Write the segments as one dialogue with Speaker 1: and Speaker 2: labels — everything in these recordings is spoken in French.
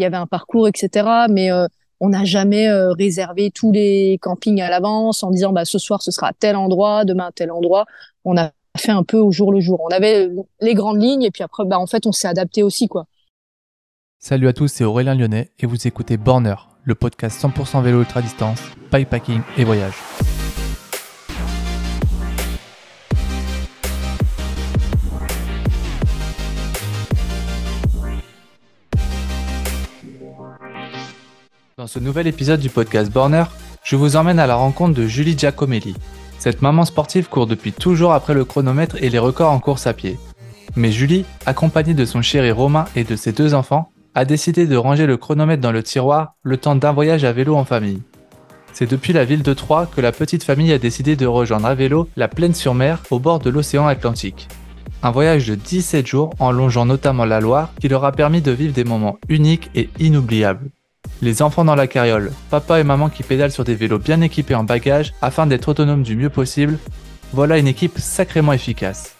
Speaker 1: il y avait un parcours, etc. Mais on n'a jamais réservé tous les campings à l'avance en disant bah ce soir ce sera à tel endroit, demain à tel endroit. On a fait un peu au jour le jour. On avait les grandes lignes et puis après bah en fait on s'est adapté aussi quoi.
Speaker 2: Salut à tous, c'est Aurélien Lyonnais et vous écoutez Borner, le podcast 100% vélo ultra distance, bikepacking et voyage. Dans ce nouvel épisode du podcast Borner, je vous emmène à la rencontre de Julie Giacomelli. Cette maman sportive court depuis toujours après le chronomètre et les records en course à pied. Mais Julie, accompagnée de son chéri Romain et de ses deux enfants, a décidé de ranger le chronomètre dans le tiroir le temps d'un voyage à vélo en famille. C'est depuis la ville de Troyes que la petite famille a décidé de rejoindre à vélo la plaine sur mer au bord de l'océan Atlantique. Un voyage de 17 jours en longeant notamment la Loire qui leur a permis de vivre des moments uniques et inoubliables. Les enfants dans la carriole, papa et maman qui pédalent sur des vélos bien équipés en bagages afin d'être autonomes du mieux possible, voilà une équipe sacrément efficace.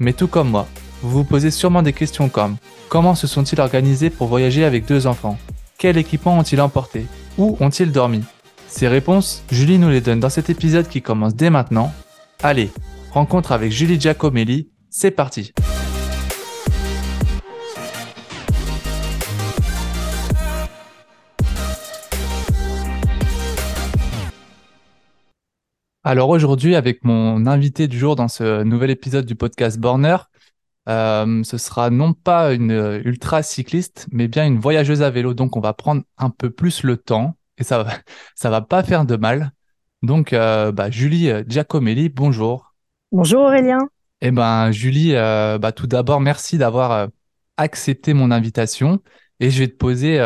Speaker 2: Mais tout comme moi, vous vous posez sûrement des questions comme comment se sont-ils organisés pour voyager avec deux enfants? Quel équipement ont-ils emporté? Où ont-ils dormi? Ces réponses, Julie nous les donne dans cet épisode qui commence dès maintenant. Allez, rencontre avec Julie Giacomelli, c'est parti Alors aujourd'hui, avec mon invité du jour dans ce nouvel épisode du podcast Borner, euh, ce sera non pas une euh, ultra cycliste, mais bien une voyageuse à vélo. Donc, on va prendre un peu plus le temps et ça va, ça va pas faire de mal. Donc, euh, bah, Julie Giacomelli, bonjour.
Speaker 1: Bonjour Aurélien.
Speaker 2: Eh ben, Julie, bah, tout d'abord, merci d'avoir accepté mon invitation et je vais te poser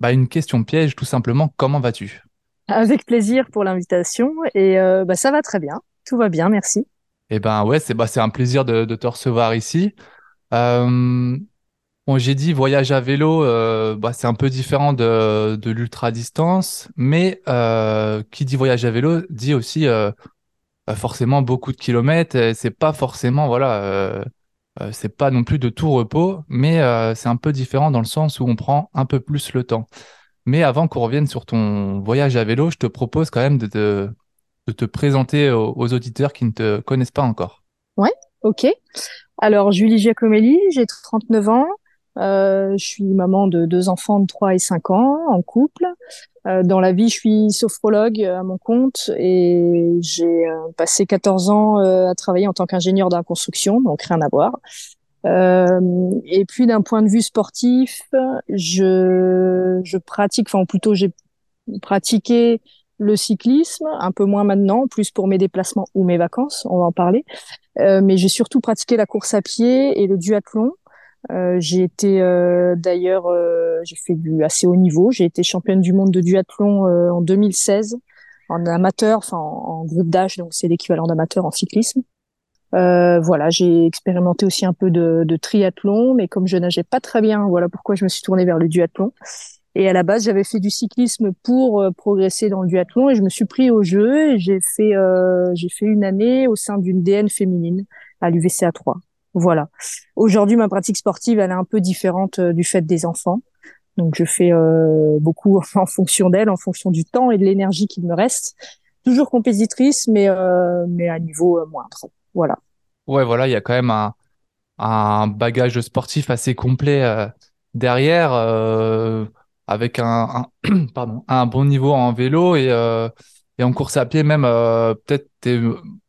Speaker 2: bah, une question piège, tout simplement. Comment vas-tu?
Speaker 1: Avec plaisir pour l'invitation et bah, ça va très bien. Tout va bien, merci.
Speaker 2: Eh ben ouais, c'est bah, un plaisir de, te recevoir ici. Euh, j'ai dit voyage à vélo, euh, bah, c'est un peu différent de, de l'ultra distance, mais euh, qui dit voyage à vélo dit aussi forcément beaucoup de kilomètres. C'est pas forcément voilà, c'est pas non plus de tout repos, mais c'est un peu différent dans le sens où on prend un peu plus le temps. Mais avant qu'on revienne sur ton voyage à vélo, je te propose quand même de, de de te présenter aux, auditeurs qui ne te connaissent pas encore.
Speaker 1: Ouais, ok. Alors, Julie Giacomelli, j'ai 39 ans. Euh, je suis maman de deux enfants de 3 et 5 ans, en couple. Euh, dans la vie, je suis sophrologue à mon compte et j'ai euh, passé 14 ans à travailler en tant qu'ingénieur dans la construction, donc rien à voir. Euh, et puis d'un point de vue sportif, je, je pratique, enfin plutôt j'ai pratiqué le cyclisme, un peu moins maintenant, plus pour mes déplacements ou mes vacances, on va en parler. Euh, mais j'ai surtout pratiqué la course à pied et le duathlon. Euh, j'ai été d'ailleurs, j'ai fait du assez haut niveau. J'ai été championne du monde de duathlon en 2016 en amateur, enfin en, groupe d'âge, donc c'est l'équivalent d'amateur en cyclisme. Voilà, j'ai expérimenté aussi un peu de, de triathlon, mais comme je nageais pas très bien, voilà pourquoi je me suis tournée vers le duathlon. Et à la base, j'avais fait du cyclisme pour euh, progresser dans le duathlon et je me suis pris au jeu j'ai fait euh, j'ai fait une année au sein d'une DN féminine à l'UVCA 3. Voilà. Aujourd'hui, ma pratique sportive, elle est un peu différente euh, du fait des enfants. Donc, je fais beaucoup en fonction d'elle, en fonction du temps et de l'énergie qu'il me reste. Toujours compétitrice, mais mais à niveau moindre.
Speaker 2: Ouais, voilà, il y a quand même un, bagage sportif assez complet derrière avec un, bon niveau en vélo et, euh, et en course à pied même euh, peut-être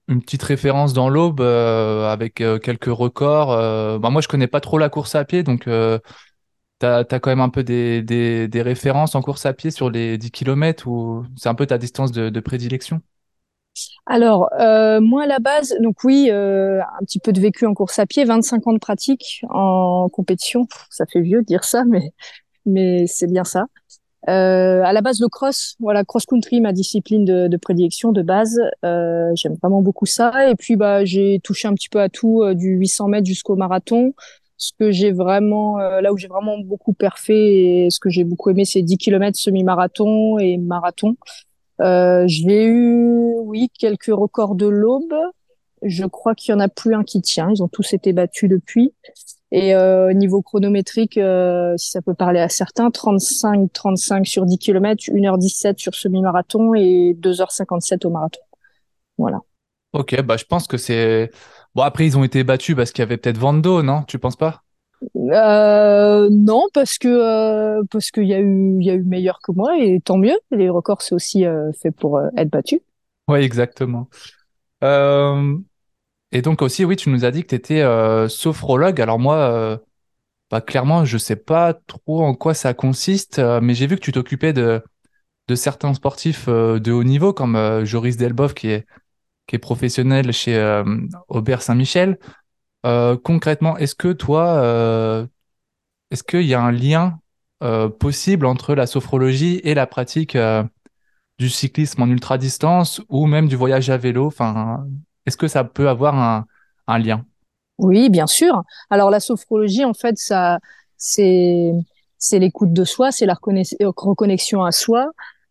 Speaker 2: une petite référence dans l'aube euh, avec euh, quelques records. Euh, bah, moi, je connais pas trop la course à pied, donc tu as, quand même un peu des, références en course à pied sur les 10 km ou c'est un peu ta distance de prédilection?
Speaker 1: Alors, euh, moi à la base, donc oui, euh, un petit peu de vécu en course à pied, 25 ans de pratique en compétition. Ça fait vieux de dire ça, mais mais c'est bien ça. Euh, à la base, le cross, voilà, cross-country, ma discipline de, prédilection de base. J'aime vraiment beaucoup ça. Et puis, bah, j'ai touché un petit peu à tout, du 800 mètres jusqu'au marathon. Ce que j'ai vraiment, là où j'ai vraiment beaucoup perfé et ce que j'ai beaucoup aimé, c'est 10 km semi-marathon et marathon. Euh, j'ai eu, oui, quelques records de l'aube. Je crois qu'il y en a plus un qui tient. Ils ont tous été battus depuis. Et euh, niveau chronométrique, euh, si ça peut parler à certains, 35, 35 sur 10 km, 1h17 sur semi-marathon et 2h57 au marathon. Voilà.
Speaker 2: Ok, bah je pense que c'est. Bon, après, ils ont été battus parce qu'il y avait peut-être Vando, non? Tu penses pas?
Speaker 1: Euh, non, parce que euh, parce qu'il y a eu il y a eu meilleur que moi et tant mieux. Les records c'est aussi euh, fait pour être battu.
Speaker 2: Oui, exactement. et donc aussi, oui, tu nous as dit que tu étais sophrologue. Alors moi, bah, clairement, je sais pas trop en quoi ça consiste, mais j'ai vu que tu t'occupais de de certains sportifs de haut niveau comme Joris Delbov qui est qui est professionnel chez Aubert Saint-Michel. Euh, concrètement, est-ce que toi, euh, est-ce qu'il y a un lien euh, possible entre la sophrologie et la pratique du cyclisme en ultra distance ou même du voyage à vélo? Enfin, est-ce que ça peut avoir un, un lien?
Speaker 1: Oui, bien sûr. Alors la sophrologie, en fait, ça, c'est c'est l'écoute de soi, c'est la reconnexion à soi,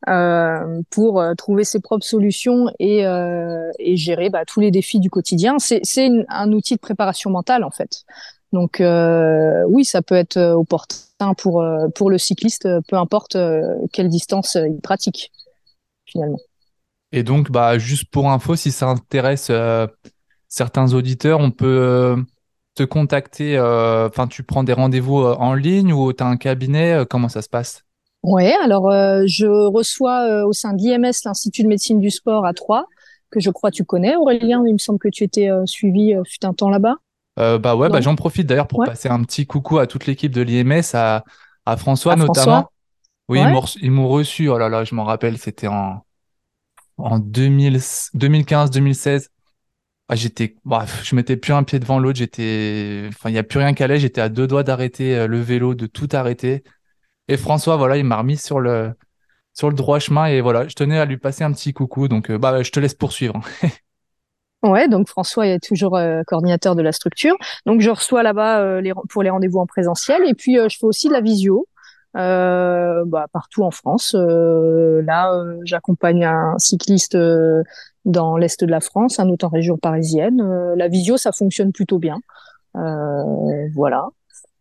Speaker 1: euh, pour euh, trouver ses propres solutions et, euh, gérer bah, tous les défis du quotidien. C'est un outil de préparation mentale en fait. Donc oui, ça peut être opportun pour pour le cycliste, peu importe quelle distance il pratique finalement.
Speaker 2: Et donc, bah juste pour info, si ça intéresse certains auditeurs, on peut te contacter. Enfin, tu prends des rendez-vous en ligne ou tu as un cabinet Comment ça se passe?
Speaker 1: Oui, alors euh, je reçois euh, au sein de l'IMS, l'Institut de médecine du sport à Troyes, que je crois tu connais, Aurélien. Il me semble que tu étais euh, suivi fut un temps là-bas.
Speaker 2: bah ouais, bah j'en profite d'ailleurs pour passer un petit coucou à toute l'équipe de l'IMS, à, à François notamment. Oui, ils m'ont reçu. Oh là là, je m'en rappelle, c'était en en 2015-2016. Ah, j'étais, bref, je mettais plus un pied devant l'autre. J'étais, enfin, il y a plus rien qu'à aller. J'étais à deux doigts d'arrêter le vélo, de tout arrêter. Et François, voilà, il m'a remis sur le, sur le droit chemin et voilà, je tenais à lui passer un petit coucou. Donc, euh, bah, je te laisse poursuivre.
Speaker 1: ouais, donc François est toujours euh, coordinateur de la structure. Donc, je reçois là-bas euh, pour les rendez-vous en présentiel et puis je fais aussi de la visio. Bah, partout en France. là, j'accompagne un cycliste dans l'est de la France, un autre en région parisienne. la visio, ça fonctionne plutôt bien. voilà.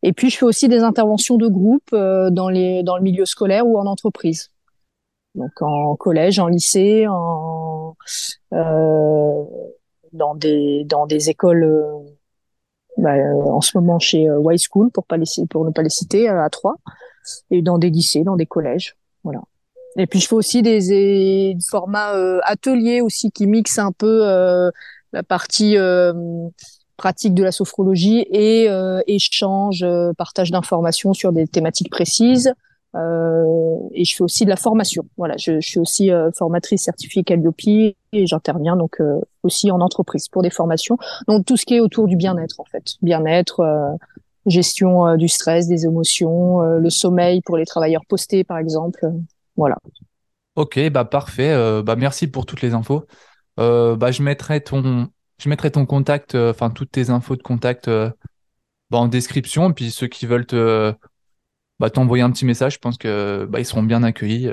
Speaker 1: Et puis, je fais aussi des interventions de groupe euh, dans, les, dans le milieu scolaire ou en entreprise. Donc, en collège, en lycée, en, euh, dans, des, dans des écoles, euh, bah, en ce moment chez Y School, pour, pas les, pour ne pas les citer, à Troyes, et dans des lycées, dans des collèges. Voilà. Et puis, je fais aussi des, des formats ateliers aussi qui mixent un peu la partie pratique de la sophrologie et euh, échange, euh, partage d'informations sur des thématiques précises. Euh, et je fais aussi de la formation. Voilà, je, suis aussi formatrice certifiée Calliope et j'interviens donc aussi en entreprise pour des formations. Donc tout ce qui est autour du bien-être en fait, bien-être, gestion du stress, des émotions, le sommeil pour les travailleurs postés par exemple. voilà.
Speaker 2: Ok, bah parfait. bah merci pour toutes les infos. bah je mettrai ton je mettrai ton contact, euh, enfin toutes tes infos de contact euh, bah, en description. Et puis ceux qui veulent bah, t'envoyer un petit message, je pense que bah, ils seront bien accueillis.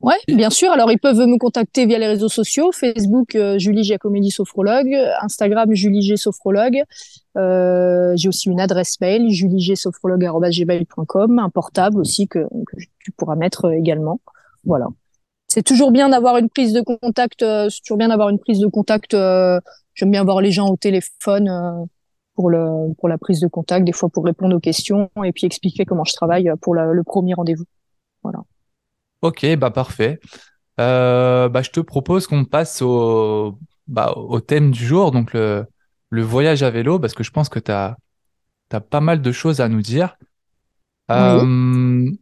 Speaker 1: Ouais, bien sûr. Alors ils peuvent me contacter via les réseaux sociaux Facebook euh, Julie Giacomelli sophrologue, Instagram Julie G sophrologue. j'ai aussi une adresse mail juliegsophrologue@gmail.com, un portable aussi que tu pourras mettre également. Voilà c'est toujours bien d'avoir une prise de contact. Euh, c'est toujours bien d'avoir une prise de contact. Euh, j'aime bien voir les gens au téléphone euh, pour le pour la prise de contact, des fois pour répondre aux questions et puis expliquer comment je travaille pour le premier rendez-vous. Voilà.
Speaker 2: Ok, bah parfait. bah je te propose qu'on passe au bah, au thème du jour, donc le le voyage à vélo, parce que je pense que tu as as pas mal de choses à nous dire. Oui.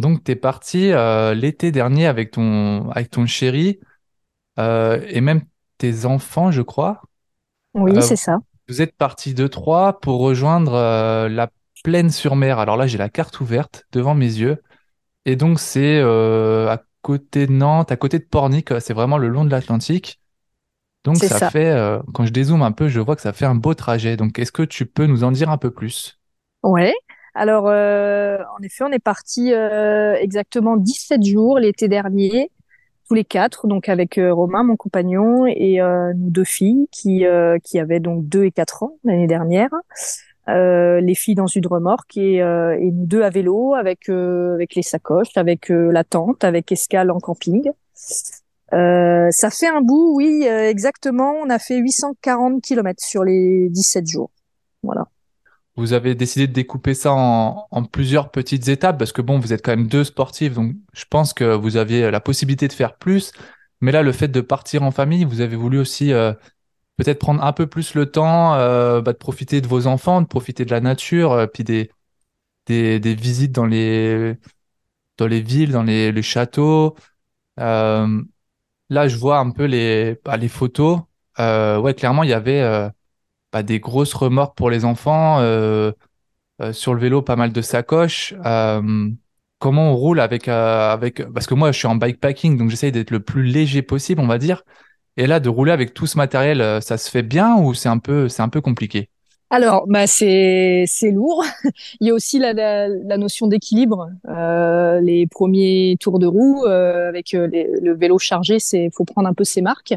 Speaker 2: Donc, tu es parti euh, l'été dernier avec ton, avec ton chéri euh, et même tes enfants, je crois.
Speaker 1: Oui, euh, c'est ça.
Speaker 2: Vous êtes parti de Troyes pour rejoindre la plaine sur mer. Alors là, j'ai la carte ouverte devant mes yeux. Et donc, c'est à côté de Nantes, à côté de Pornic. C'est vraiment le long de l'Atlantique. Donc, ça, fait, quand je dézoome un peu, je vois que ça fait un beau trajet. Donc, est-ce que tu peux nous en dire un peu plus?
Speaker 1: Ouais. Alors, euh, en effet, on est parti euh, exactement 17 jours l'été dernier, tous les quatre, donc avec euh, Romain, mon compagnon, et nos deux filles qui, qui avaient donc 2 et 4 ans l'année dernière. les filles dans une remorque et, et nous deux à vélo avec avec les sacoches, avec la tente, avec escale en camping. ça fait un bout, oui, exactement. On a fait 840 km sur les 17 jours. Voilà
Speaker 2: vous avez décidé de découper ça en, plusieurs petites étapes parce que bon, vous êtes quand même deux sportifs, donc je pense que vous aviez la possibilité de faire plus. Mais là, le fait de partir en famille, vous avez voulu aussi euh, peut-être prendre un peu plus le temps euh, bah, de profiter de vos enfants, de profiter de la nature, euh, puis des, des, visites dans les, dans les villes, dans les, châteaux. là, je vois un peu les, bah, les photos. ouais, clairement, il y avait bah, des grosses remorques pour les enfants, euh, euh, sur le vélo, pas mal de sacoches. Euh, comment on roule avec, avec... Parce que moi, je suis en bikepacking, donc j'essaye d'être le plus léger possible, on va dire. Et là, de rouler avec tout ce matériel, ça se fait bien ou c'est un peu, un peu compliqué?
Speaker 1: Alors, bah c'est lourd. Il y a aussi la, notion d'équilibre. Les premiers tours de roue avec le vélo chargé, c'est faut prendre un peu ses marques.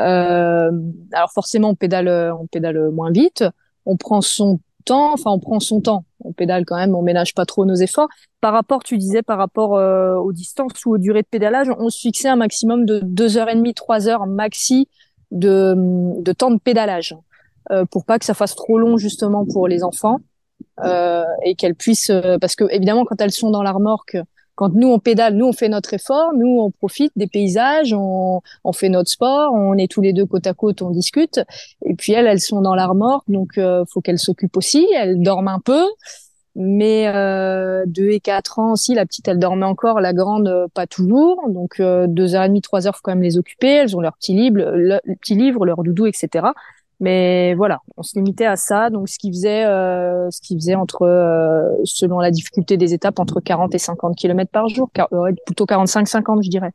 Speaker 1: Euh, alors forcément, on pédale, on pédale moins vite. On prend son temps, enfin on prend son temps. On pédale quand même, on ménage pas trop nos efforts. Par rapport, tu disais, par rapport euh, aux distances ou aux durées de pédalage, on se fixait un maximum de deux heures et demie, trois heures maxi de, de temps de pédalage, euh, pour pas que ça fasse trop long justement pour les enfants euh, et qu'elles puissent, euh, parce que évidemment quand elles sont dans la remorque, quand nous on pédale, nous on fait notre effort, nous on profite des paysages, on, on fait notre sport, on est tous les deux côte à côte, on discute. Et puis elles, elles sont dans la remorque, donc euh, faut qu'elles s'occupent aussi. Elles dorment un peu, mais euh, deux et quatre ans aussi, la petite elle dormait encore, la grande euh, pas toujours. Donc euh, deux heures et demie, trois heures, faut quand même les occuper. Elles ont leur petit livre, petit livre, leur doudou, etc. Mais voilà, on se limitait à ça. Donc, ce qui faisait, euh, ce qui faisait entre, euh, selon la difficulté des étapes, entre 40 et 50 km par jour, euh, plutôt 45-50, je dirais.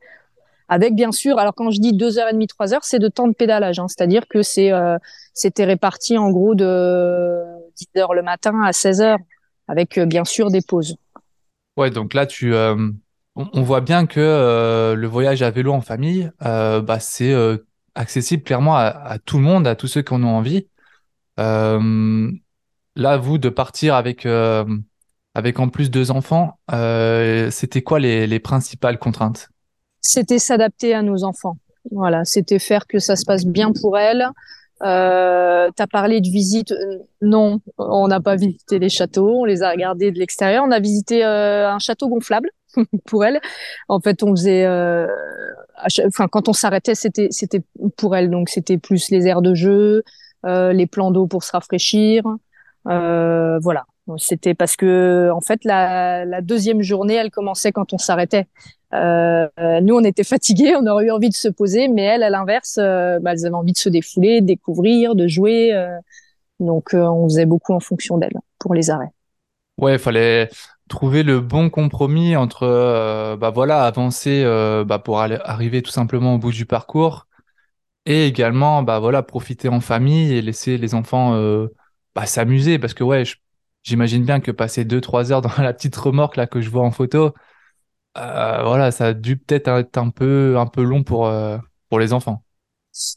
Speaker 1: Avec bien sûr, alors quand je dis deux heures et demie, trois heures, c'est de temps de pédalage, hein, c'est-à-dire que c'est, c'était réparti en gros de 10 heures le matin à 16 heures, avec bien sûr des pauses.
Speaker 2: Ouais, donc là, tu, on, voit bien que le voyage à vélo en famille, bah, c'est accessible clairement à, tout le monde, à tous ceux qui en ont envie. Euh, là, vous, de partir avec, euh, avec en plus deux enfants, euh, c'était quoi les, les, principales contraintes?
Speaker 1: C'était s'adapter à nos enfants. Voilà, c'était faire que ça se passe bien pour elles. Euh, tu as parlé de visite. Non, on n'a pas visité les châteaux, on les a regardés de l'extérieur. On a visité un château gonflable pour elles. En fait, on faisait enfin quand on s'arrêtait, c'était c'était pour elle. Donc c'était plus les aires de jeu, euh, les plans d'eau pour se rafraîchir. Euh, voilà. C'était parce que en fait la, deuxième journée, elle commençait quand on s'arrêtait. Euh, nous, on était fatigués, on aurait eu envie de se poser, mais elle, à l'inverse, bah, elles avaient envie de se défouler, de découvrir, de jouer. Donc, on faisait beaucoup en fonction d'elle pour les arrêts.
Speaker 2: Ouais, fallait trouver le bon compromis entre euh, bah voilà avancer euh, bah pour aller, arriver tout simplement au bout du parcours et également bah voilà profiter en famille et laisser les enfants euh, bah, s'amuser. Parce que ouais j'imagine bien que passer deux trois heures dans la petite remorque là que je vois en photo voilà ça a dû peut-être être un peu un peu long pour les enfants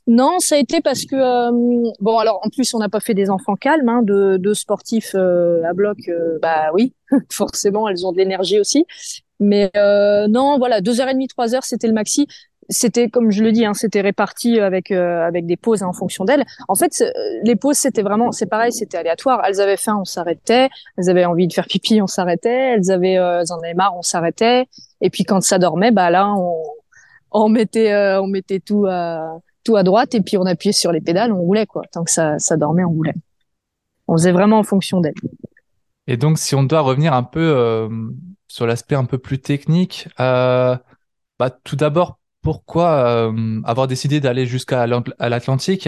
Speaker 1: non, ça a été parce que euh, bon alors en plus on n'a pas fait des enfants calmes, hein, de, de sportifs euh, à bloc, euh, bah oui, forcément elles ont de l'énergie aussi. Mais non, voilà, deux heures et demie, trois heures, c'était le maxi. C'était comme je le dis, hein, c'était réparti avec avec des pauses hein, en fonction d'elles. En fait, les pauses c'était vraiment, c'est pareil, c'était aléatoire. Elles avaient faim, on s'arrêtait. Elles avaient envie de faire pipi, on s'arrêtait. Elles avaient, elles en avaient marre, on s'arrêtait. Et puis quand ça dormait, bah là on on mettait on mettait tout à tout à droite et puis on appuyait sur les pédales, on roulait quoi. Tant que ça, dormait, on roulait. On faisait vraiment en fonction d'elle.
Speaker 2: Et donc, si on doit revenir un peu euh, sur l'aspect un peu plus technique, euh, bah, tout d'abord, pourquoi euh, avoir décidé d'aller jusqu'à l'Atlantique?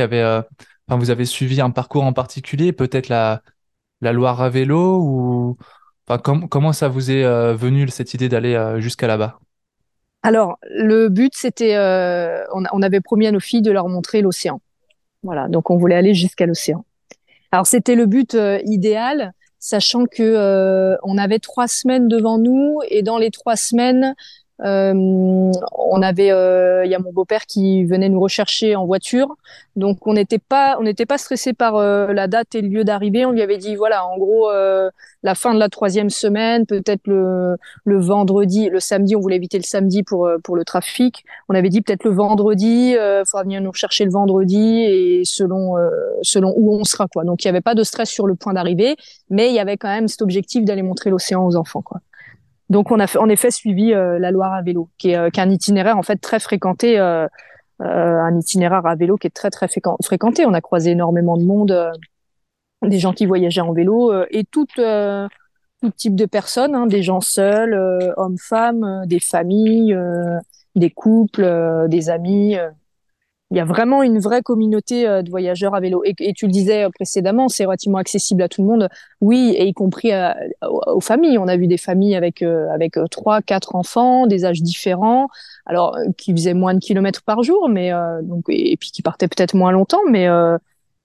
Speaker 2: Vous avez suivi un parcours en particulier, peut-être la, la Loire à vélo ou comment ça vous est venu cette idée d'aller jusqu'à là-bas?
Speaker 1: Alors, le but, c'était, euh, on, avait promis à nos filles de leur montrer l'océan. Voilà, donc on voulait aller jusqu'à l'océan. Alors, c'était le but euh, idéal, sachant que euh, on avait trois semaines devant nous, et dans les trois semaines, Euh, on avait, euh, il y a mon beau-père qui venait nous rechercher en voiture, donc on n'était pas, on n'était pas stressé par euh, la date et le lieu d'arrivée. On lui avait dit voilà, en gros, la fin de la troisième semaine, peut-être le, le vendredi, le samedi, on voulait éviter le samedi pour pour le trafic. On avait dit peut-être le vendredi, il faudra venir nous rechercher le vendredi et selon selon où on sera quoi. Donc il y avait pas de stress sur le point d'arrivée, mais il y avait quand même cet objectif d'aller montrer l'océan aux enfants quoi. Donc on a fait, en effet suivi euh, la Loire à vélo, qui est, euh, qui est, un itinéraire en fait très fréquenté, euh, un itinéraire à vélo qui est très très fréquenté. On a croisé énormément de monde, des gens qui voyageaient en vélo et tout tout type de personnes, hein, des gens seuls, hommes, femmes, des familles, des couples, des amis il y a vraiment une vraie communauté euh, de voyageurs à vélo. Et, tu le disais euh, précédemment, c'est relativement accessible à tout le monde. Oui, et y compris aux, familles. On a vu des familles avec euh, avec trois, quatre enfants, des âges différents, alors qui faisaient moins de kilomètres par jour, mais donc et, puis qui partaient peut-être moins longtemps, mais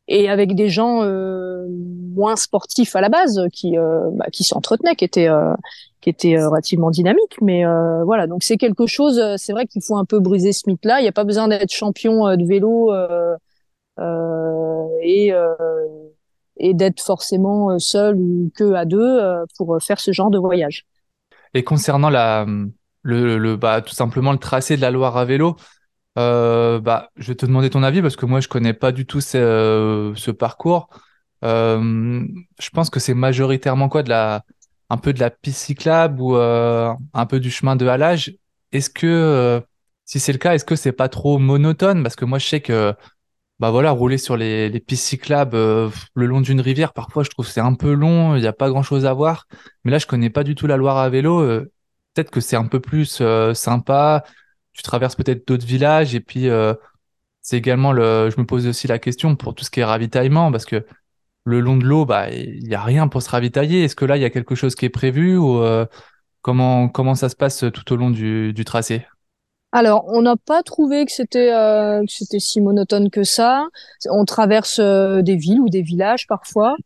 Speaker 1: et avec des gens moins sportifs à la base qui bah, qui s'entretenaient, qui étaient qui était euh, relativement dynamique. Mais euh, voilà, donc c'est quelque chose. Euh, c'est vrai qu'il faut un peu briser ce mythe-là. Il n'y a pas besoin d'être champion de vélo et d'être forcément seul ou que à deux pour faire ce genre de voyage.
Speaker 2: Et concernant le bah, tout simplement le tracé de la Loire à vélo, euh, bah, je vais te demander ton avis parce que moi je connais pas du tout ce, ce parcours. Euh, je pense que c'est majoritairement quoi de la un peu de la piste cyclable ou euh, un peu du chemin de halage. Est-ce que, euh, si c'est le cas, est-ce que c'est pas trop monotone? Parce que moi, je sais que, bah voilà, rouler sur les, les pistes cyclables euh, le long d'une rivière, parfois, je trouve c'est un peu long, il n'y a pas grand-chose à voir. Mais là, je connais pas du tout la Loire à vélo. peut-être que c'est un peu plus sympa. Tu traverses peut-être d'autres villages et puis c'est également le. Je me pose aussi la question pour tout ce qui est ravitaillement parce que le long de l'eau, bah, il n'y a rien pour se ravitailler. Est-ce que là, il y a quelque chose qui est prévu ou euh, comment, comment ça se passe tout au long du, tracé?
Speaker 1: Alors, on n'a pas trouvé que c'était euh, c'était si monotone que ça. On traverse euh, des villes ou des villages parfois.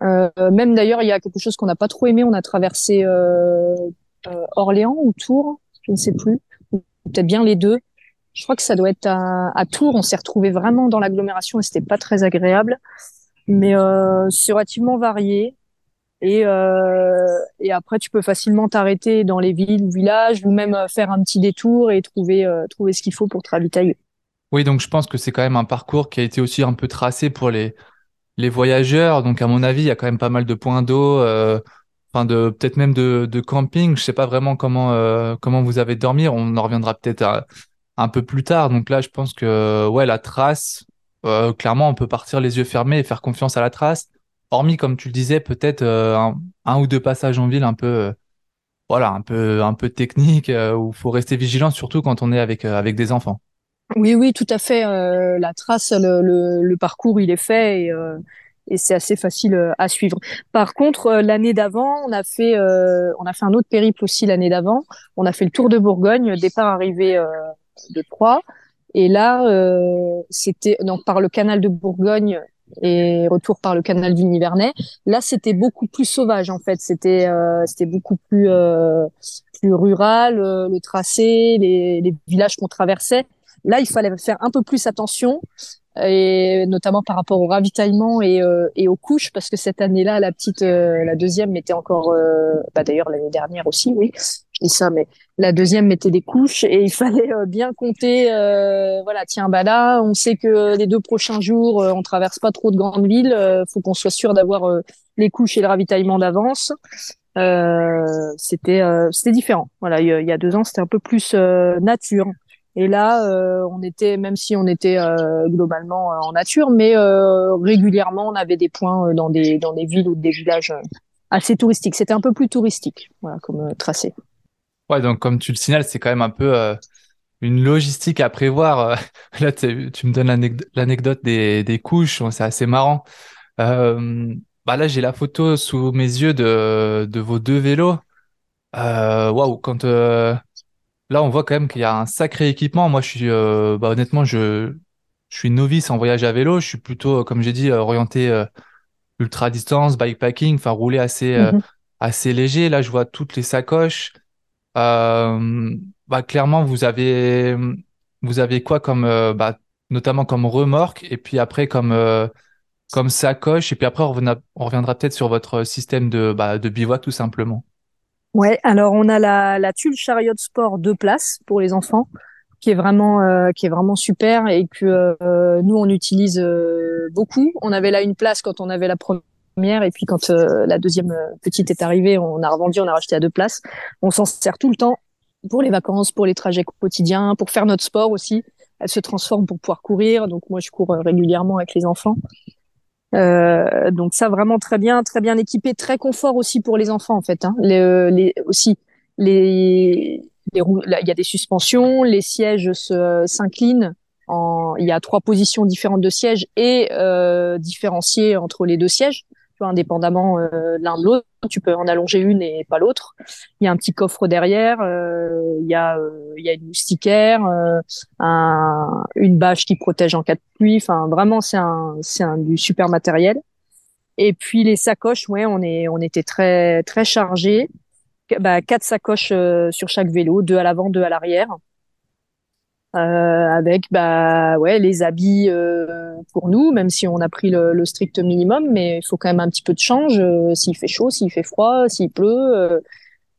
Speaker 1: même d'ailleurs, il y a quelque chose qu'on n'a pas trop aimé. On a traversé Orléans ou Tours, je ne sais plus, peut-être bien les deux. Je crois que ça doit être à, Tours. On s'est retrouvé vraiment dans l'agglomération et c'était pas très agréable mais euh, c'est relativement varié. Et, euh, et après, tu peux facilement t'arrêter dans les villes ou villages, ou même euh, faire un petit détour et trouver, ce qu'il faut pour te ravitailler.
Speaker 2: Oui, donc je pense que c'est quand même un parcours qui a été aussi un peu tracé pour les, les voyageurs. Donc à mon avis, il y a quand même pas mal de points d'eau, de peut-être même de, camping. Je sais pas vraiment comment euh, comment vous avez dormi. On en reviendra peut-être un peu plus tard. Donc là, je pense que ouais, la trace, euh, clairement, on peut partir les yeux fermés et faire confiance à la trace. Hormis, comme tu le disais, peut-être euh, un, ou deux passages en ville un peu, euh, voilà, un peu, un peu technique où faut rester vigilant, surtout quand on est avec, avec des enfants.
Speaker 1: Oui, oui, tout à fait. la trace, le, parcours, il est fait et c'est assez facile à suivre. Par contre, l'année d'avant, on a fait, on a fait un autre périple aussi l'année d'avant. On a fait le Tour de Bourgogne, départ arrivé de Troyes. Et là, euh, c'était donc par le canal de Bourgogne et retour par le canal du Nivernais. Là, c'était beaucoup plus sauvage en fait. C'était euh, c'était beaucoup plus euh, plus rural, euh, le tracé, les, les villages qu'on traversait. Là, il fallait faire un peu plus attention et notamment par rapport au ravitaillement et, euh, et aux couches parce que cette année-là la petite euh, la deuxième mettait encore euh, bah d'ailleurs l'année dernière aussi oui je ça mais la deuxième mettait des couches et il fallait bien compter voilà tiens bah là on sait que les deux prochains jours on traverse pas trop de grandes villes faut qu'on soit sûr d'avoir les couches et le ravitaillement d'avance. C'était c'était différent. Voilà il y, a deux ans c'était un peu plus nature et là, euh, on était, même si on était euh, globalement euh, en nature, mais régulièrement, on avait des points dans des dans des villes ou des villages assez touristiques. C'était un peu plus touristique, comme tracé.
Speaker 2: Ouais, donc comme tu le signales, c'est quand même un peu une logistique à prévoir. Là, tu me donnes l'anecdote des, des couches, c'est assez marrant. bah là, j'ai la photo sous mes yeux de, de vos deux vélos. Waouh, quand Là, on voit quand même qu'il y a un sacré équipement. Moi, je suis, euh, bah, honnêtement, je, je suis novice en voyage à vélo. Je suis plutôt, euh, comme j'ai dit, euh, orienté ultra distance, bikepacking, enfin rouler assez, mhm. assez léger. Là, je vois toutes les sacoches. bah, clairement, vous avez, vous avez quoi comme, bah, notamment comme remorque, et puis après comme, comme sacoche, et puis après on reviendra, on reviendra peut-être sur votre système de, bah, de bivouac tout simplement.
Speaker 1: Ouais, alors on a la, la Tulle Chariot Sport deux places pour les enfants, qui est vraiment, euh, qui est vraiment super et que euh, nous on utilise euh, beaucoup. On avait là une place quand on avait la première et puis quand la deuxième petite est arrivée, on a revendu, on a racheté à deux places. On s'en sert tout le temps pour les vacances, pour les trajets quotidiens, pour faire notre sport aussi. Elle se transforme pour pouvoir courir, donc moi je cours régulièrement avec les enfants. Euh, donc ça vraiment très bien, très bien équipé, très confort aussi pour les enfants en fait. Hein. Les, les, aussi les, les il y a des suspensions, les sièges s'inclinent. En, il y a trois positions différentes de sièges et euh, différenciées entre les deux sièges indépendamment euh, l'un de l'autre. Tu peux en allonger une et pas l'autre. Il y a un petit coffre derrière. Euh, il y a euh, il y a une moustiquaire, un, une bâche qui protège en cas de pluie. Enfin, vraiment, c'est un c'est un du super matériel. Et puis les sacoches, ouais, on est on était très très chargés. Bah, quatre sacoches sur chaque vélo, deux à l'avant, deux à l'arrière. Euh, avec bah ouais les habits euh, pour nous, même si on a pris le, strict minimum, mais il faut quand même un petit peu de change euh, s'il fait chaud, s'il fait froid, s'il pleut,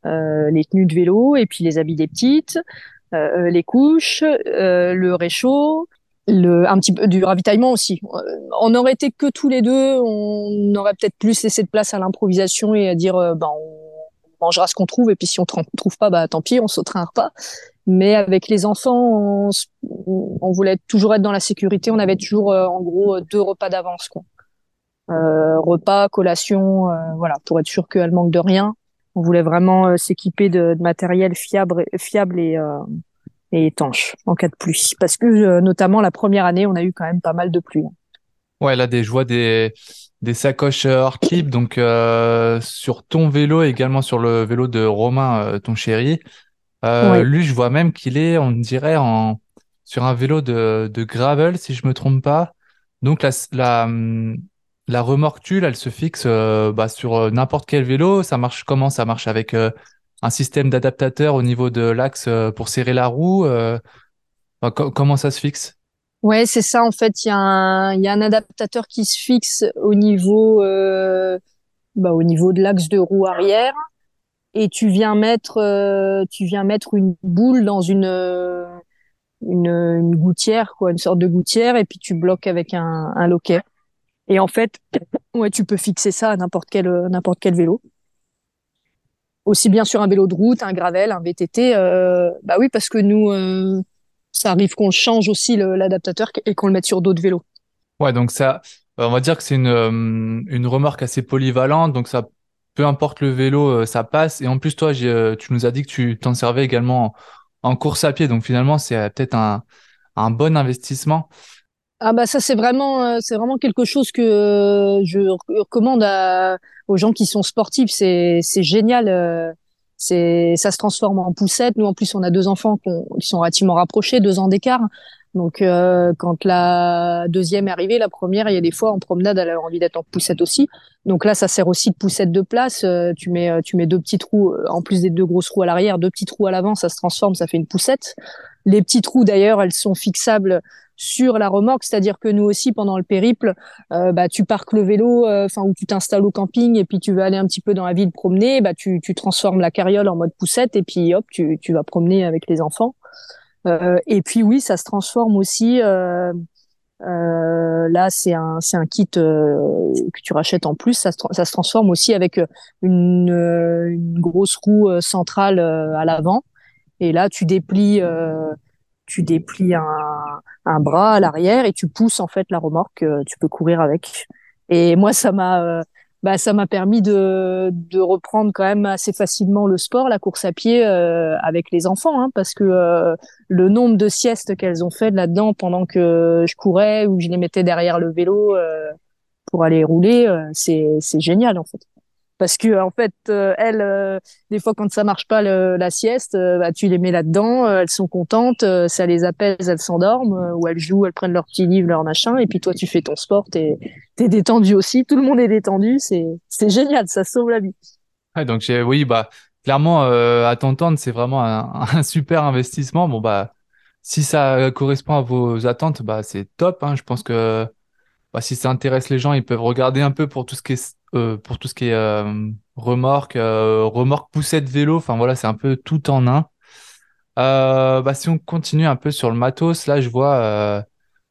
Speaker 1: les tenues de vélo et puis les habits des petites, les couches, le réchaud, le, un petit peu du ravitaillement aussi. On aurait été que tous les deux, on aurait peut-être plus laissé de place à l'improvisation et à dire bah on mangera ce qu'on trouve et puis si on trouve pas bah tant pis, on sautera un repas. Mais avec les enfants, on, voulait toujours être dans la sécurité. On avait toujours, euh, en gros, deux repas d'avance, quoi. Euh, repas, collation, euh, voilà, pour être sûr qu'elle manque de rien. On voulait vraiment s'équiper de, matériel fiable, fiable et, et étanche en cas de pluie. Parce que notamment la première année, on a eu quand même pas mal de pluie.
Speaker 2: Ouais, là, des, je vois des, des sacoches hors clip, donc sur ton vélo également sur le vélo de Romain, ton chéri. Euh, Lui, je vois même qu'il est, on dirait, en, sur un vélo de, de gravel, si je me trompe pas. Donc la, la, hum, la remorque elle se fixe euh, bah, sur euh, n'importe quel vélo. Ça marche comment? Ça marche avec euh, un système d'adaptateur au niveau de l'axe pour serrer la roue. comment ça se fixe?
Speaker 1: Ouais, c'est ça. En fait, il y a un, il y a un adaptateur qui se fixe au niveau, bah, au niveau de l'axe de roue arrière et tu viens mettre euh, tu viens mettre une boule dans une, une, une gouttière quoi une sorte de gouttière et puis tu bloques avec un, loquet. Et en fait ouais tu peux fixer ça à n'importe quel n'importe quel vélo. Aussi bien sur un vélo de route un gravel un VTT euh, bah oui parce que nous euh, ça arrive qu'on change aussi l'adaptateur et qu'on le mette sur d'autres vélos.
Speaker 2: Ouais donc ça on va dire que c'est une, une remorque assez polyvalente donc ça peu importe le vélo, euh, ça passe. Et en plus, toi, euh, tu nous as dit que tu t'en servais également en, course à pied. Donc finalement, c'est euh, peut-être un, bon investissement.
Speaker 1: Ah bah ça c'est vraiment c'est vraiment quelque chose que je recommande aux gens qui sont sportifs c'est c'est génial c'est ça se transforme en poussette nous en plus on a deux enfants qui sont relativement rapprochés deux ans d'écart donc, euh, quand la deuxième est arrivée, la première, il y a des fois en promenade, elle a envie d'être en poussette aussi. Donc là, ça sert aussi de poussette de place. Euh, tu mets, euh, tu mets deux petits trous, en plus des deux grosses roues à l'arrière, deux petits trous à l'avant, ça se transforme, ça fait une poussette. Les petits trous, d'ailleurs, elles sont fixables sur la remorque, c'est-à-dire que nous aussi, pendant le périple, bah, tu parques le vélo, enfin, où tu t'installes au camping et puis tu veux aller un petit peu dans la ville promener, bah, tu, tu transformes la carriole en mode poussette et puis hop, tu, tu vas promener avec les enfants. Euh, et puis oui, ça se transforme aussi. Euh, euh, là, c'est un c'est un kit que tu rachètes en plus. Ça se, transforme aussi avec une, une grosse roue centrale à l'avant. Et là, tu déplies tu déplies un, un bras à l'arrière et tu pousses en fait la remorque. tu peux courir avec. Et moi, ça m'a bah, ça m'a permis de, de reprendre quand même assez facilement le sport, la course à pied euh, avec les enfants, hein, parce que euh, le nombre de siestes qu'elles ont fait là-dedans pendant que je courais ou je les mettais derrière le vélo euh, pour aller rouler, c'est c'est génial en fait parce que en fait euh, elles euh, des fois quand ça marche pas la sieste euh, bah, tu les mets là dedans elles sont contentes ça les apaise elles s'endorment ou elles jouent elles prennent leur petit livre leur machin et puis toi tu fais ton sport t'es es détendu aussi tout le monde est détendu c'est génial ça sauve la vie
Speaker 2: ouais, donc oui bah clairement, à t'entendre, c'est vraiment un, super investissement. Bon, bah, si ça correspond à vos attentes, bah, c'est top. Hein. Je pense que bah, si ça intéresse les gens, ils peuvent regarder un peu pour tout ce qui est, pour tout ce qui est remorque, remorque poussette vélo. Enfin, voilà, c'est un peu tout en un. bah, si on continue un peu sur le matos, là, je vois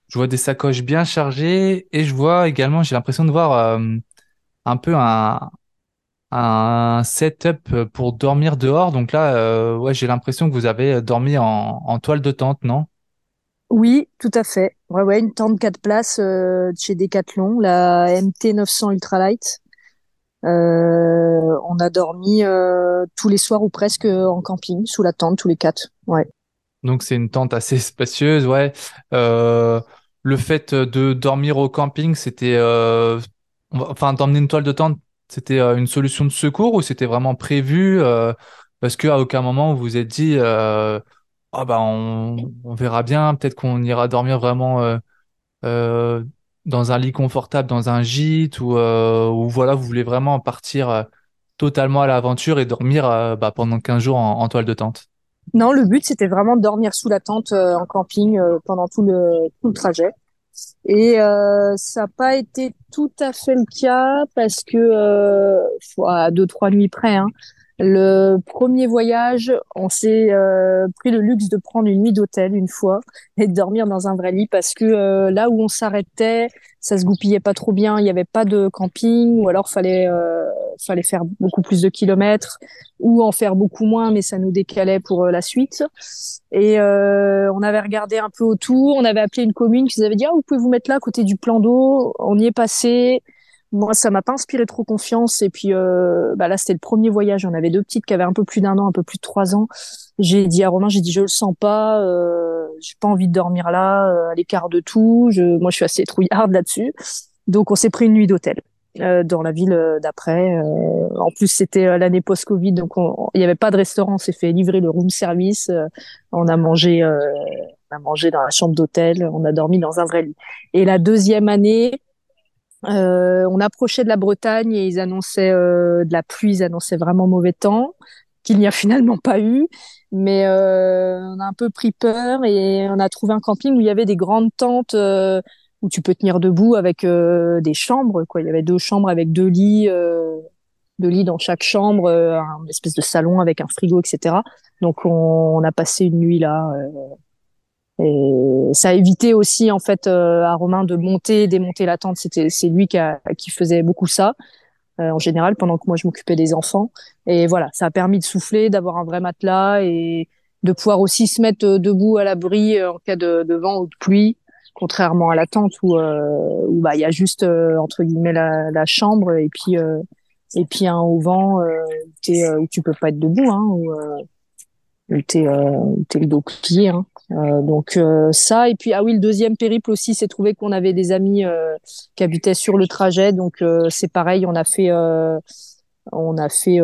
Speaker 2: je vois des sacoches bien chargées et je vois également, j'ai l'impression de voir euh, un peu un, setup pour dormir dehors. Donc là, euh, ouais, j'ai l'impression que vous avez dormi en, toile de tente, non?
Speaker 1: Oui, tout à fait. Ouais, ouais, une tente 4 places euh, chez Decathlon, la MT 900 Ultralight. Euh, on a dormi tous les soirs ou presque en camping, sous la tente, tous les quatre. Ouais.
Speaker 2: Donc c'est une tente assez spacieuse, ouais. Euh, le fait de dormir au camping, c'était, euh, enfin d'emmener une toile de tente, c'était euh, une solution de secours ou c'était vraiment prévu parce qu'à aucun moment vous vous êtes dit, ah bah on, verra bien, peut-être qu'on ira dormir vraiment dans un lit confortable, dans un gîte ou, ou voilà, vous voulez vraiment partir totalement à l'aventure et dormir bah, pendant 15 jours en toile de tente.
Speaker 1: Non, le but c'était vraiment de dormir sous la tente euh, en camping euh, pendant tout le, tout le trajet. Et euh, ça n'a pas été tout à fait le cas parce que à deux trois nuits près. Hein, le premier voyage, on s'est pris le luxe de prendre une nuit d'hôtel une fois et de dormir dans un vrai lit parce que là où on s'arrêtait, ça se goupillait pas trop bien, il n'y avait pas de camping ou alors fallait fallait faire beaucoup plus de kilomètres ou en faire beaucoup moins, mais ça nous décalait pour euh, la suite. Et euh, on avait regardé un peu autour, on avait appelé une commune qui nous avait dit ah vous pouvez vous mettre là à côté du plan d'eau. On y est passé. Moi, ça m'a pas inspiré trop confiance. Et puis euh, bah là, c'était le premier voyage. On avait deux petites qui avaient un peu plus d'un an, un peu plus de trois ans. J'ai dit à Romain, j'ai dit je le sens pas, euh, j'ai pas envie de dormir là, euh, à l'écart de tout. Je, moi, je suis assez trouillarde là-dessus. Donc, on s'est pris une nuit d'hôtel. Euh, dans la ville euh, d'après. Euh, en plus, c'était l'année post-Covid, donc il n'y avait pas de restaurant. On s'est fait livrer le room service. on a mangé, on a mangé dans la chambre d'hôtel. On a dormi dans un vrai lit. Et la deuxième année, on approchait de la Bretagne et ils annonçaient de la pluie, ils annonçaient vraiment mauvais temps, qu'il n'y a finalement pas eu. Mais on a un peu pris peur et on a trouvé un camping où il y avait des grandes tentes où tu peux tenir debout avec euh, des chambres. Quoi. Il y avait deux chambres avec deux lits, euh, deux lits dans chaque chambre, euh, un espèce de salon avec un frigo, etc. Donc on, on a passé une nuit là. Euh, et ça évité aussi en fait à Romain de monter, démonter la tente. C'était c'est lui qui, a, qui faisait beaucoup ça. en général, pendant que moi je m'occupais des enfants. Et voilà, ça a permis de souffler, d'avoir un vrai matelas et de pouvoir aussi se mettre debout à l'abri en cas de, de vent ou de pluie contrairement à la tente où euh, où bah il y a juste euh, entre guillemets la, la, chambre et puis euh, et puis un auvent euh, où, où tu peux pas être debout hein où, où t'es le dos plié hein. Donc ça et puis ah oui le deuxième périple aussi c'est trouvé qu'on avait des amis qui habitaient sur le trajet donc c'est pareil on a fait on a fait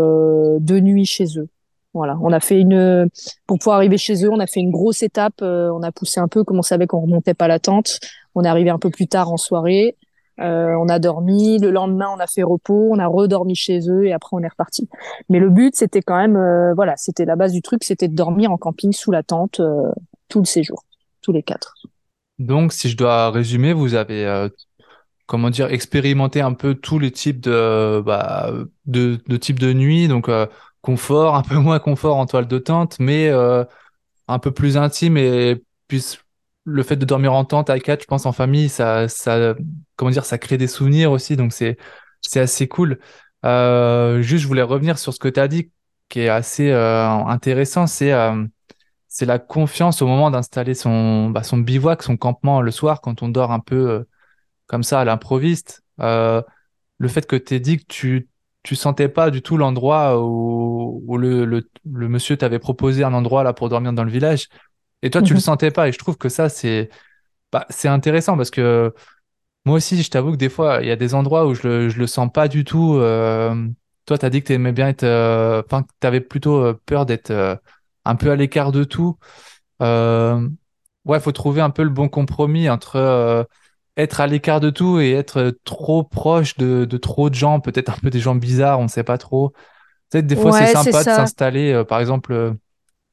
Speaker 1: deux nuits chez eux voilà, on a fait une pour pouvoir arriver chez eux, on a fait une grosse étape. Euh, on a poussé un peu, comme on savait qu'on remontait pas la tente. On est arrivé un peu plus tard en soirée. Euh, on a dormi. Le lendemain, on a fait repos. On a redormi chez eux et après on est reparti. Mais le but, c'était quand même, euh, voilà, c'était la base du truc, c'était de dormir en camping sous la tente tout le séjour, tous les quatre.
Speaker 2: Donc, si je dois résumer, vous avez comment dire expérimenté un peu tous les types de bah, de, de types de nuit. Donc confort, un peu moins confort en toile de tente, mais euh, un peu plus intime et puis le fait de dormir en tente à quatre, je pense en famille, ça, ça, comment dire, ça crée des souvenirs aussi, donc c'est, c'est assez cool. Euh, juste, je voulais revenir sur ce que tu as dit, qui est assez euh, intéressant, c'est c'est la confiance au moment d'installer son, bah, son bivouac, son campement le soir, quand on dort un peu comme ça à l'improviste. le fait que tu aies dit que tu tu sentais pas du tout l'endroit où, où le, le, le, monsieur t'avait proposé un endroit là pour dormir dans le village. Et toi, tu le mhm. sentais pas. Et je trouve que ça, c'est bah, c'est intéressant parce que moi aussi, je t'avoue que des fois, il y a des endroits où je le, je le sens pas du tout. Euh... Toi, tu as dit que tu aimais bien être. Euh, enfin, que tu avais plutôt euh, peur d'être euh, un peu à l'écart de tout. Euh... Ouais, il faut trouver un peu le bon compromis entre être à l'écart de tout et être trop proche de, de trop de gens, peut-être un peu des gens bizarres, on ne sait pas trop. Peut-être des fois, c'est sympa de s'installer, par exemple,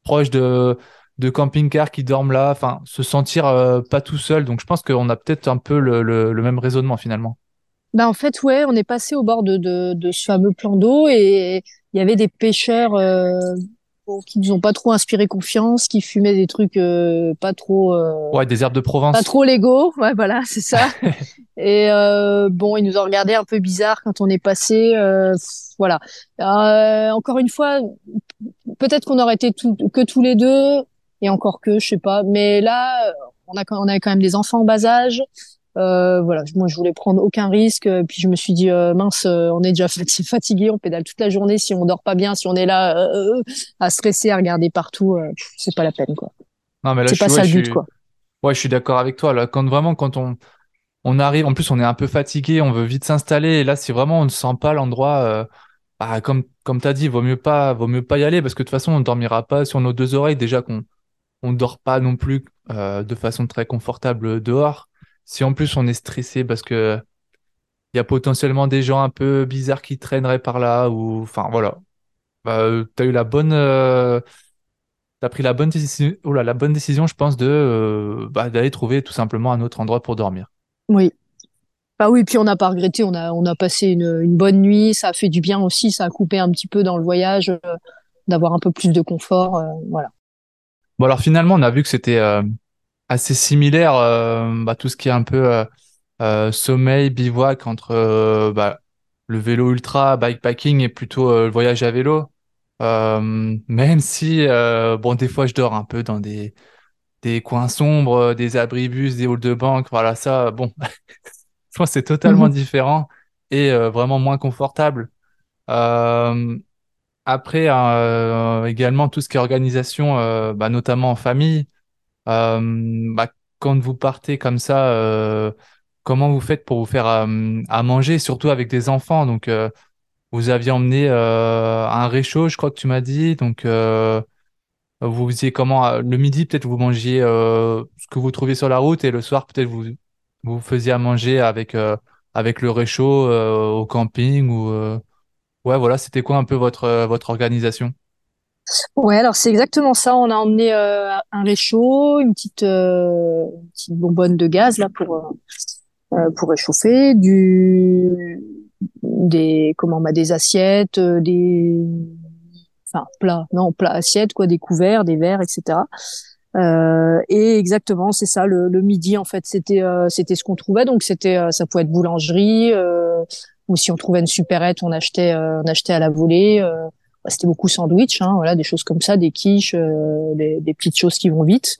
Speaker 2: proche de, de camping-cars qui dorment là, enfin, se sentir pas tout seul. Donc, je pense qu'on a peut-être un peu le, le, même raisonnement finalement.
Speaker 1: Bah en fait, ouais, on est passé au bord de, de, de ce fameux plan d'eau et il y avait des pêcheurs qui nous ont pas trop inspiré confiance, qui fumaient des trucs euh, pas trop. Euh,
Speaker 2: ouais, des herbes de Provence.
Speaker 1: Pas trop légaux, ouais, voilà, c'est ça. et euh, bon, ils nous ont regardé un peu bizarre quand on est passé, voilà. encore une fois, peut-être qu'on aurait été tout, que tous les deux, et encore que, je sais pas. Mais là, on a, on avait quand même des enfants en bas âge. Euh, voilà, moi je voulais prendre aucun risque. Puis je me suis dit euh, mince, euh, on est déjà fatigué, on pédale toute la journée. Si on dort pas bien, si on est là à stresser, à regarder partout, c'est pas la peine quoi.
Speaker 2: Non mais là, c'est pas ça le but quoi. Ouais, je suis d'accord avec toi. Là, quand vraiment quand on on arrive, en plus on est un peu fatigué, on veut vite s'installer. Et là, si vraiment on ne sent pas l'endroit, bah, comme comme t'as dit, vaut mieux pas vaut mieux pas y aller parce que de toute façon on dormira pas sur nos deux oreilles. Déjà qu'on on dort pas non plus de façon très confortable dehors si en plus on est stressé parce que il y a potentiellement des gens un peu bizarres qui traîneraient par là ou enfin voilà. Bah, tu as eu la bonne euh, t'as pris la bonne décision oh là, la bonne décision je pense de euh, bah, d'aller trouver tout simplement un autre endroit pour dormir.
Speaker 1: Oui. Bah oui puis on n'a pas regretté on a on a passé une, une, bonne nuit ça a fait du bien aussi ça a coupé un petit peu dans le voyage euh, d'avoir un peu plus de confort voilà.
Speaker 2: Bon alors finalement on a vu que c'était assez similaire, euh, bah, tout ce qui est un peu euh, euh, sommeil, bivouac entre bah, le vélo ultra, bikepacking et plutôt le voyage à vélo. même si, bon, des fois, je dors un peu dans des, des coins sombres, des abribus, des halls de banque, voilà, ça, bon, je pense que c'est totalement mhm. différent et vraiment moins confortable. après, également, tout ce qui est organisation, bah, notamment en famille, bah, quand vous partez comme ça, euh, comment vous faites pour vous faire euh, à manger, surtout avec des enfants? Donc, vous aviez emmené un réchaud, je crois que tu m'as dit. Donc, vous faisiez comment Le midi, peut-être vous mangiez ce que vous trouviez sur la route et le soir, peut-être vous vous faisiez à manger avec avec le réchaud au camping ou ouais voilà, c'était quoi un peu votre votre organisation?
Speaker 1: Ouais, alors c'est exactement ça. On a emmené euh, un réchaud, une petite, euh, petite bonbonne de gaz là pour euh, euh pour réchauffer, du des comment bah, des assiettes, euh, des enfin plats, non plats assiettes quoi, des couverts, des verres, etc. Euh, et exactement, c'est ça. Le, le, midi, en fait, c'était c'était ce qu'on trouvait. Donc c'était ça pouvait être boulangerie ou si on trouvait une supérette, on achetait on achetait à la volée. Bah, c'était beaucoup sandwich, hein, voilà, des choses comme ça, des quiches, euh, des, des, petites choses qui vont vite.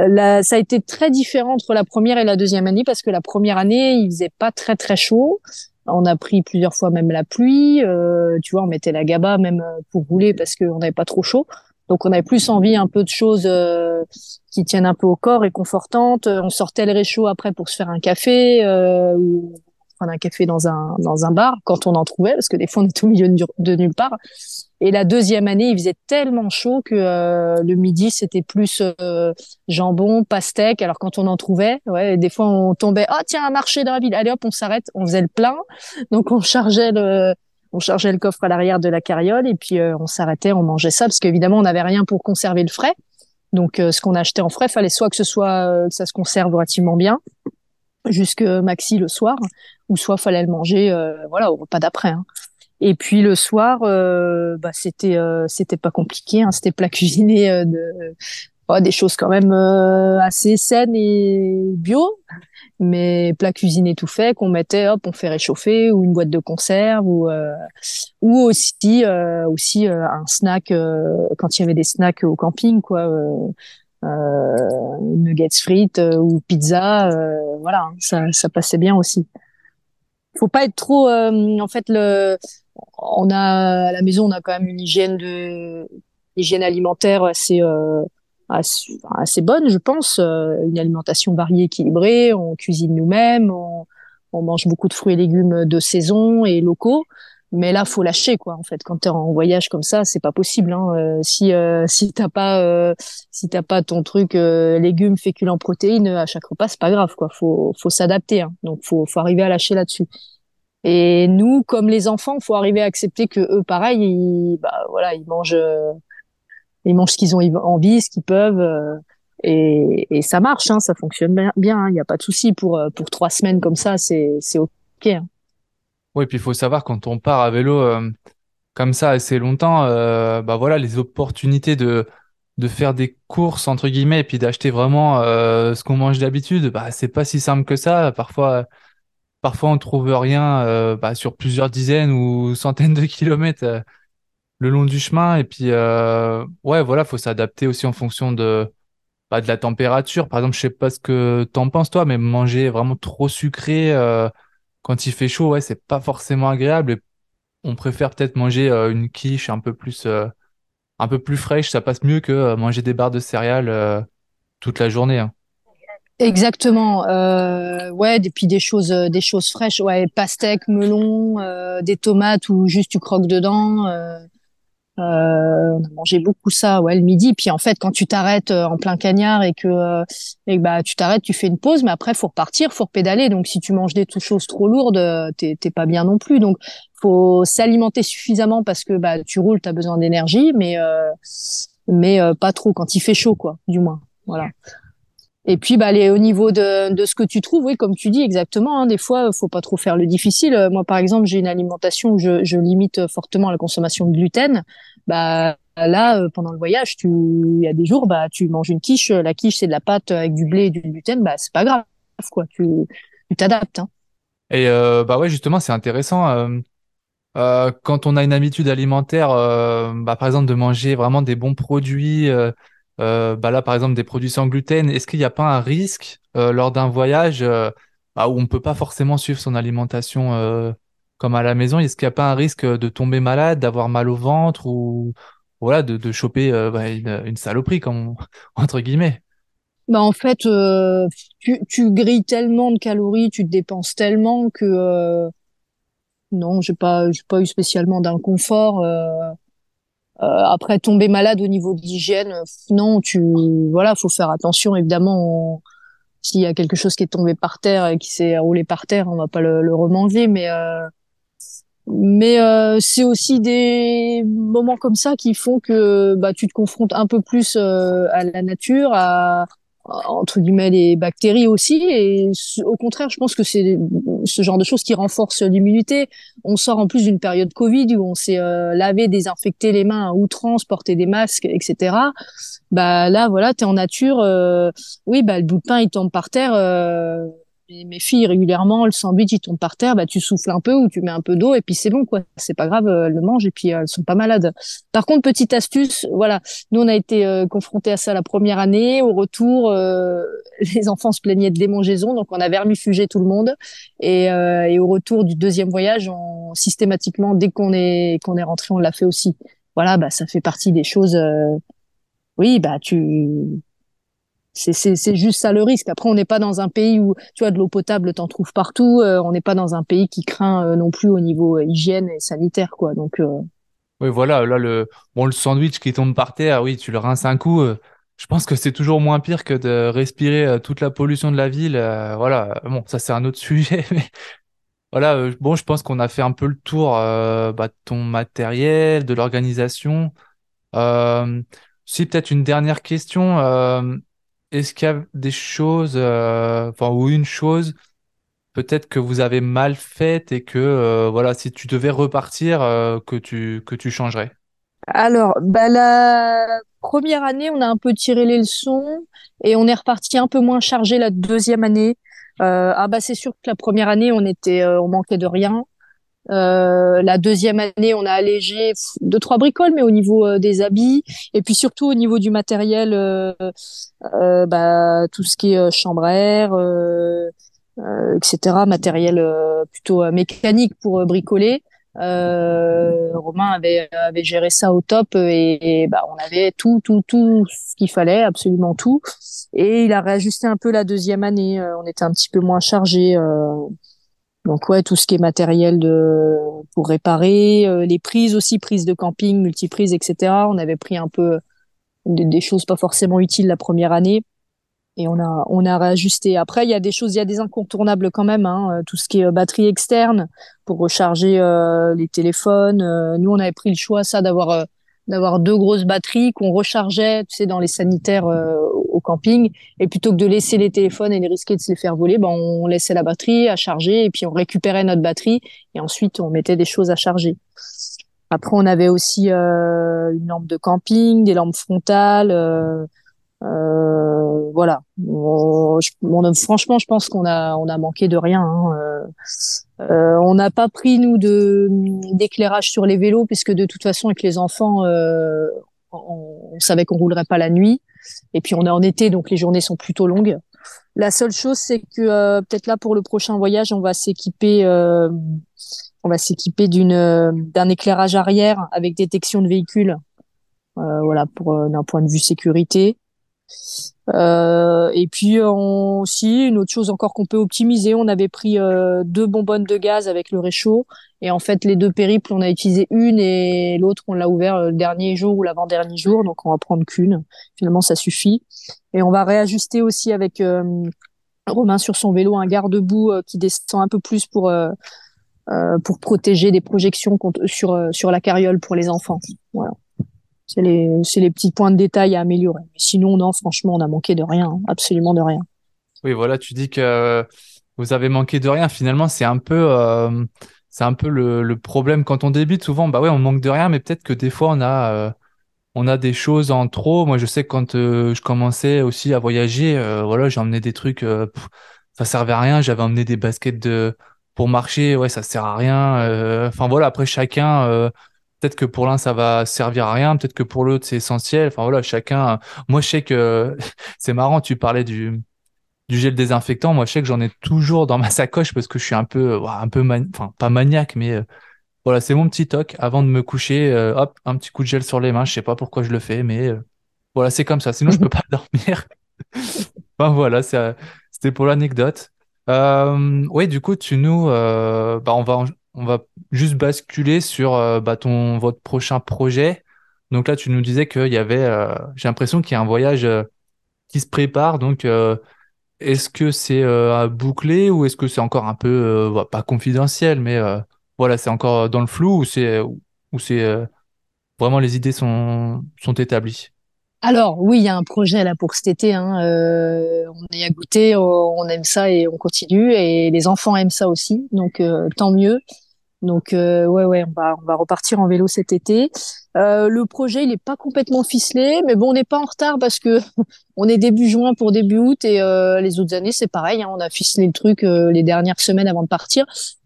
Speaker 1: Euh, là, ça a été très différent entre la première et la deuxième année parce que la première année, il faisait pas très très chaud. On a pris plusieurs fois même la pluie. Euh, tu vois, on mettait la gaba même pour rouler parce qu'on n'avait pas trop chaud. Donc on avait plus envie un peu de choses euh, qui tiennent un peu au corps et confortantes. On sortait le réchaud après pour se faire un café euh, ou prendre un café dans un dans un bar quand on en trouvait parce que des fois on est au milieu de nulle part. Et la deuxième année, il faisait tellement chaud que euh, le midi, c'était plus euh, jambon, pastèque. Alors quand on en trouvait, ouais, des fois on tombait, oh, tiens, un marché dans la ville, allez hop, on s'arrête, on faisait le plein. Donc on chargeait le, on chargeait le coffre à l'arrière de la carriole et puis euh, on s'arrêtait, on mangeait ça parce qu'évidemment on n'avait rien pour conserver le frais. Donc ce qu'on achetait en frais, fallait soit que ce soit que ça se conserve relativement bien jusque maxi le soir, ou soit fallait le manger, voilà, au repas d'après. Hein. Et puis le soir, euh, bah, c'était euh, c'était pas compliqué, hein, c'était plat cuisiné euh, de oh, des choses quand même assez saines et bio, mais plat cuisiné tout fait qu'on mettait, hop, on fait réchauffer ou une boîte de conserve ou ou aussi aussi un snack quand il y avait des snacks au camping quoi. Nuggets frites ou pizza, voilà, hein, ça, ça passait bien aussi faut pas être trop en fait on a à la maison, on a quand même une hygiène de hygiène alimentaire assez euh, assez, bonne, je pense. Euh, une alimentation variée, équilibrée. On cuisine nous-mêmes. On, mange beaucoup de fruits et légumes de saison et locaux. Mais là, faut lâcher quoi. En fait, quand tu es en voyage comme ça, c'est pas possible. Hein. Euh, si si t'as pas si t'as pas ton truc légumes, féculents, protéines à chaque repas, c'est pas grave quoi. Faut faut s'adapter. Hein. Donc faut faut arriver à lâcher là-dessus. Et nous, comme les enfants, faut arriver à accepter que eux, pareil, ils, bah voilà, ils mangent, ils mangent ce qu'ils ont envie, ce qu'ils peuvent. Et, et, ça marche, hein, ça fonctionne bien. Il hein, n'y a pas de souci pour pour trois semaines comme ça, c'est c'est ok. Hein.
Speaker 2: Oui, puis il faut savoir quand on part à vélo euh, comme ça assez longtemps, euh, bah voilà, les opportunités de de faire des courses entre guillemets et puis d'acheter vraiment euh, ce qu'on mange d'habitude, bah c'est pas si simple que ça. Parfois, parfois on trouve rien bah, sur plusieurs dizaines ou centaines de kilomètres le long du chemin. Et puis ouais, voilà, faut s'adapter aussi en fonction de bah, de la température. Par exemple, je sais pas ce que t'en penses toi, mais manger vraiment trop sucré quand il fait chaud, ouais, c'est pas forcément agréable. on préfère peut-être manger euh, une quiche un peu plus, euh, un peu plus fraîche. Ça passe mieux que euh, manger des barres de céréales toute la journée. Hein.
Speaker 1: Exactement. ouais, et puis des choses, des choses fraîches. Ouais, pastèque, melon, des tomates ou juste tu croques dedans. Euh, on a mangé beaucoup ça, ouais, le midi. Puis en fait, quand tu t'arrêtes euh, en plein cagnard et que, euh, et bah tu t'arrêtes, tu fais une pause, mais après faut repartir, faut repédaler. Donc si tu manges des choses trop lourdes, t'es pas bien non plus. Donc faut s'alimenter suffisamment parce que bah tu roules, t'as besoin d'énergie, mais mais pas trop quand il fait chaud, quoi, du moins. Voilà. Et puis, bah, au niveau de, de ce que tu trouves, oui, comme tu dis exactement, hein, des fois, faut pas trop faire le difficile. Moi, par exemple, j'ai une alimentation où je, je, limite fortement la consommation de gluten. Bah, là, euh, pendant le voyage, tu, il y a des jours, bah, tu manges une quiche. La quiche, c'est de la pâte avec du blé et du gluten. Bah, c'est pas grave, quoi. Tu, t'adaptes. Hein.
Speaker 2: Et euh, bah ouais, justement, c'est intéressant. Euh, euh, quand on a une habitude alimentaire, euh, bah, par exemple, de manger vraiment des bons produits. Euh, euh, bah là, par exemple, des produits sans gluten, est-ce qu'il n'y a pas un risque euh, lors d'un voyage euh, bah, où on ne peut pas forcément suivre son alimentation comme à la maison? Est-ce qu'il n'y a pas un risque de tomber malade, d'avoir mal au ventre ou voilà, de, de choper bah, une, une, saloperie, comme entre guillemets?
Speaker 1: Bah en fait, tu, tu grilles tellement de calories, tu te dépenses tellement que non, j'ai pas, j'ai pas eu spécialement d'inconfort. Euh, après, tomber malade au niveau d'hygiène, non, tu, voilà, faut faire attention. Évidemment, s'il y a quelque chose qui est tombé par terre et qui s'est roulé par terre, on va pas le, le remanger, mais euh, mais euh, c'est aussi des moments comme ça qui font que bah, tu te confrontes un peu plus euh, à la nature, à, entre guillemets les bactéries aussi et au contraire je pense que c'est ce genre de choses qui renforce l'immunité. On sort en plus d'une période covid où on s'est euh, lavé désinfecté les mains outrance porté des masques etc bah là voilà t'es en nature euh, oui bah le bout de pain il tombe par terre euh, mes filles régulièrement le sandwich il tombe par terre bah tu souffles un peu ou tu mets un peu d'eau et puis c'est bon quoi. C'est pas grave elles le mangent et puis elles sont pas malades. Par contre petite astuce voilà nous on a été euh, confrontés à ça la première année. Au retour euh, les enfants se plaignaient de démangeaison donc on a vermifugé tout le monde. Et, euh, et au retour du deuxième voyage on systématiquement dès qu'on est qu'on est rentré on l'a fait aussi. Voilà bah ça fait partie des choses oui bah tu c'est juste ça le risque. Après, on n'est pas dans un pays où tu vois de l'eau potable, t'en trouves partout. Euh, on n'est pas dans un pays qui craint euh, non plus au niveau euh, hygiène et sanitaire, quoi. Donc
Speaker 2: oui, voilà. Là, le bon, le sandwich qui tombe par terre, oui, tu le rinces un coup. je pense que c'est toujours moins pire que de respirer toute la pollution de la ville. voilà. Bon, ça c'est un autre sujet, mais voilà. bon, je pense qu'on a fait un peu le tour bah, de ton matériel, de l'organisation. si peut-être une dernière question est-ce qu'il y a des choses, euh, enfin, ou une chose, peut-être que vous avez mal faite et que, euh, voilà, si tu devais repartir, euh, que tu, que tu changerais?
Speaker 1: Alors, bah, la première année, on a un peu tiré les leçons et on est reparti un peu moins chargé la deuxième année. ah bah c'est sûr que la première année, on était, on manquait de rien. Euh, la deuxième année, on a allégé deux trois bricoles, mais au niveau euh, des habits et puis surtout au niveau du matériel, euh, euh bah, tout ce qui est chambre à air, etc. Matériel plutôt mécanique pour bricoler. Romain avait, avait géré ça au top et, bah, on avait tout tout tout ce qu'il fallait, absolument tout. Et il a réajusté un peu la deuxième année. on était un petit peu moins chargé. Donc ouais, tout ce qui est matériel de pour réparer, euh, les prises aussi, prises de camping, multiprises, etc. On avait pris un peu des, des, choses pas forcément utiles la première année. et on a on a réajusté. Après, il y a des choses, il y a des incontournables quand même. Hein, tout ce qui est batterie externe pour recharger les téléphones. nous, on avait pris le choix ça d'avoir d'avoir deux grosses batteries qu'on rechargeait, tu sais, dans les sanitaires euh, au camping. Et plutôt que de laisser les téléphones et les risquer de se les faire voler, ben on laissait la batterie à charger et puis on récupérait notre batterie et ensuite on mettait des choses à charger. Après, on avait aussi euh, une lampe de camping, des lampes frontales. Euh, euh voilà. franchement, je pense qu'on a on a manqué de rien. Hein. Euh, on n'a pas pris nous d'éclairage sur les vélos puisque de toute façon avec les enfants, euh, on, savait qu'on roulerait pas la nuit. Et puis on est en été donc les journées sont plutôt longues. La seule chose c'est que euh, peut-être là pour le prochain voyage on va s'équiper on va s'équiper d'une d'un éclairage arrière avec détection de véhicules. voilà pour d'un point de vue sécurité. Euh, et puis on, aussi une autre chose encore qu'on peut optimiser, on avait pris euh, deux bonbonnes de gaz avec le réchaud et en fait les deux périples on a utilisé une et l'autre on l'a ouvert le dernier jour ou l'avant-dernier jour donc on va prendre qu'une. Finalement ça suffit et on va réajuster aussi avec euh, Romain sur son vélo un garde-boue qui descend un peu plus pour pour protéger des projections sur sur la carriole pour les enfants. Voilà. C'est les, les petits points de détail à améliorer. Mais sinon, non, franchement, on a manqué de rien, hein. absolument de rien.
Speaker 2: Oui, voilà, tu dis que vous avez manqué de rien. Finalement, c'est un peu, euh, c'est un peu le, le, problème quand on débute. Souvent, bah ouais, on manque de rien, mais peut-être que des fois, on a, euh, on a des choses en trop. Moi, je sais que quand euh, je commençais aussi à voyager, voilà, j'ai emmené des trucs, ça servait à rien. J'avais emmené des baskets de pour marcher, ouais, ça sert à rien. Enfin voilà, après chacun Peut-être que pour l'un, ça va servir à rien. Peut-être que pour l'autre, c'est essentiel. Enfin voilà, chacun. Moi, je sais que c'est marrant. Tu parlais du gel désinfectant. Moi, je sais que j'en ai toujours dans ma sacoche parce que je suis un peu, un peu, enfin pas maniaque, mais euh, voilà, c'est mon petit toc avant de me coucher. Euh, hop, un petit coup de gel sur les mains. Je sais pas pourquoi je le fais, mais euh, voilà, c'est comme ça. Sinon, je peux pas dormir. enfin voilà, c'était pour l'anecdote. oui, du coup, tu nous, bah, on va on va juste basculer sur euh, bah, ton, votre prochain projet. Donc là, tu nous disais qu'il y avait, euh, j'ai l'impression qu'il y a un voyage euh, qui se prépare. Donc, est-ce que c'est à boucler ou est-ce que c'est encore un peu, bah, pas confidentiel, mais voilà, c'est encore dans le flou ou c'est, ou c'est vraiment les idées sont, sont établies?
Speaker 1: Alors oui, il y a un projet là pour cet été. Hein. on est à goûter, on aime ça et on continue. Et les enfants aiment ça aussi, donc tant mieux. Donc euh, ouais ouais, on va on va repartir en vélo cet été. Euh, le projet il est pas complètement ficelé, mais bon on n'est pas en retard parce que on est début juin pour début août et euh, les autres années c'est pareil, hein, on a ficelé le truc euh, les dernières semaines avant de partir.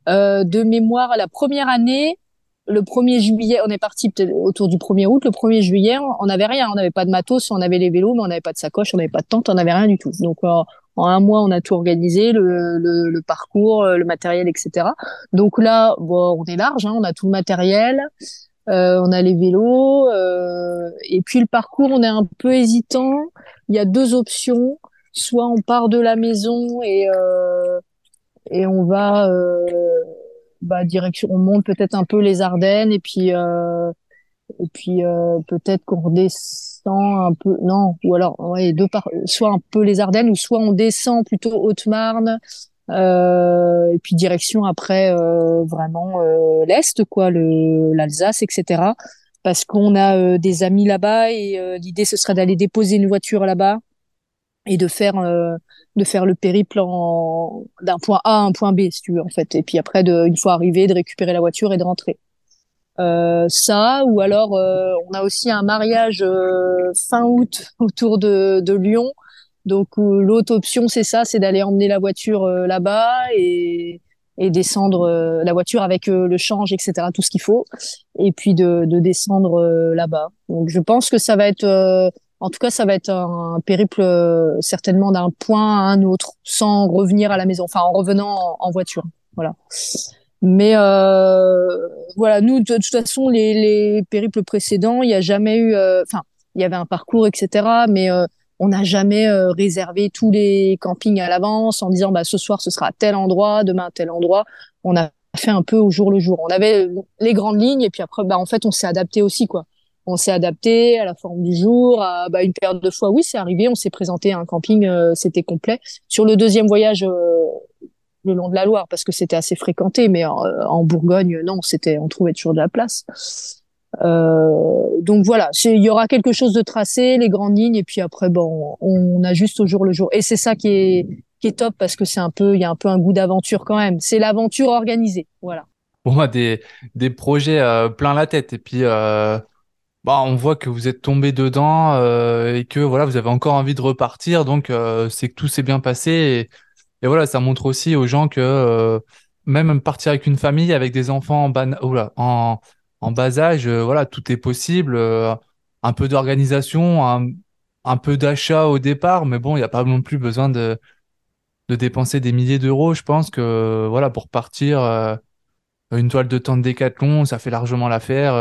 Speaker 1: Euh, de mémoire, la première année, le 1er juillet, on est parti autour du 1er août. Le 1er juillet, on n'avait rien, on n'avait pas de matos, on avait les vélos, mais on n'avait pas de sacoche, on n'avait pas de tente, on n'avait rien du tout. Donc un mois, on a tout organisé, le, le, parcours, euh, le matériel, etc. Donc là, bon, on est large, hein, on a tout le matériel, euh, on a les vélos, euh, et puis le parcours, on est un peu hésitant. Il y a deux options. Soit on part de la maison et et on va bah, direction, on monte peut-être un peu les Ardennes et puis et puis peut-être qu'on redescend un peu non ou alors ouais par soit un peu les Ardennes ou soit on descend plutôt Haute-Marne euh, et puis direction après euh, vraiment euh, l'est quoi le l'Alsace etc parce qu'on a des amis là-bas et l'idée ce serait d'aller déposer une voiture là-bas et de faire de faire le périple d'un point A à un point B si tu veux en fait. Et puis après de une fois arrivé de récupérer la voiture et de rentrer euh, ça, ou alors euh, on a aussi un mariage euh, fin août autour de, de Lyon. Donc l'autre option, c'est ça, c'est d'aller emmener la voiture là-bas et, et descendre la voiture avec le change, etc., tout ce qu'il faut, et puis de, de descendre là-bas. Donc je pense que ça va être, en tout cas, ça va être un, périple certainement d'un point à un autre, sans revenir à la maison, enfin en revenant en, en voiture. Voilà. Mais euh, voilà, nous, de, toute façon, les, les périples précédents, il n'y a jamais eu, euh, enfin, il y avait un parcours, etc. Mais euh, on n'a jamais euh, réservé tous les campings à l'avance en disant, bah, ce soir, ce sera à tel endroit, demain tel endroit. On a fait un peu au jour le jour. On avait les grandes lignes et puis après, bah, en fait, on s'est adapté aussi, quoi. on s'est adapté à la forme du jour. À, bah, une période de fois, oui, c'est arrivé. On s'est présenté à un camping, c'était complet. Sur le deuxième voyage le long de la Loire parce que c'était assez fréquenté, mais en, Bourgogne, non, c'était, on trouvait toujours de la place. Euh, donc voilà, il y aura quelque chose de tracé, les grandes lignes, et puis après, bon, on ajuste au jour le jour. Et c'est ça qui est, qui est top parce que c'est un peu, il y a un peu un goût d'aventure quand même. C'est l'aventure organisée, voilà.
Speaker 2: Pour moi, des, des projets euh, plein la tête, et puis euh, bah, on voit que vous êtes tombé dedans euh, et que voilà, vous avez encore envie de repartir, donc euh, c'est que tout s'est bien passé. Et, voilà, ça montre aussi aux gens que même partir avec une famille, avec des enfants en, en en bas âge, euh, voilà, tout est possible. Euh, un peu d'organisation, un, peu d'achat au départ, mais bon, il n'y a pas non plus besoin de, de dépenser des milliers d'euros. Je pense que voilà, pour partir, euh, une toile de de décathlon, ça fait largement l'affaire.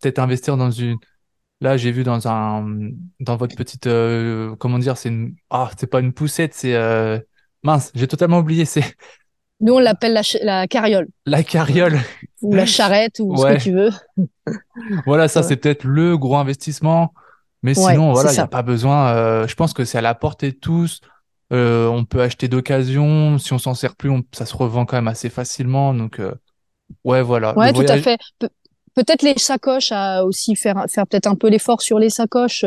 Speaker 2: peut-être investir dans une. Là, j'ai vu dans un dans votre petite comment dire, c'est une ah, c'est pas une poussette, c'est mince, j'ai totalement oublié. C'est
Speaker 1: nous, on l'appelle la, la, carriole.
Speaker 2: La carriole.
Speaker 1: Ou la charrette, ou ce que tu veux.
Speaker 2: voilà, ça, c'est peut-être le gros investissement. Mais sinon, voilà, il n'y a pas besoin. Euh, je pense que c'est à la portée de tous. Euh, on peut acheter d'occasion. Si on s'en sert plus, ça se revend quand même assez facilement. Donc, euh, ouais, voilà.
Speaker 1: Ouais, tout à fait. peut-être les sacoches à aussi faire faire peut-être un peu l'effort sur les sacoches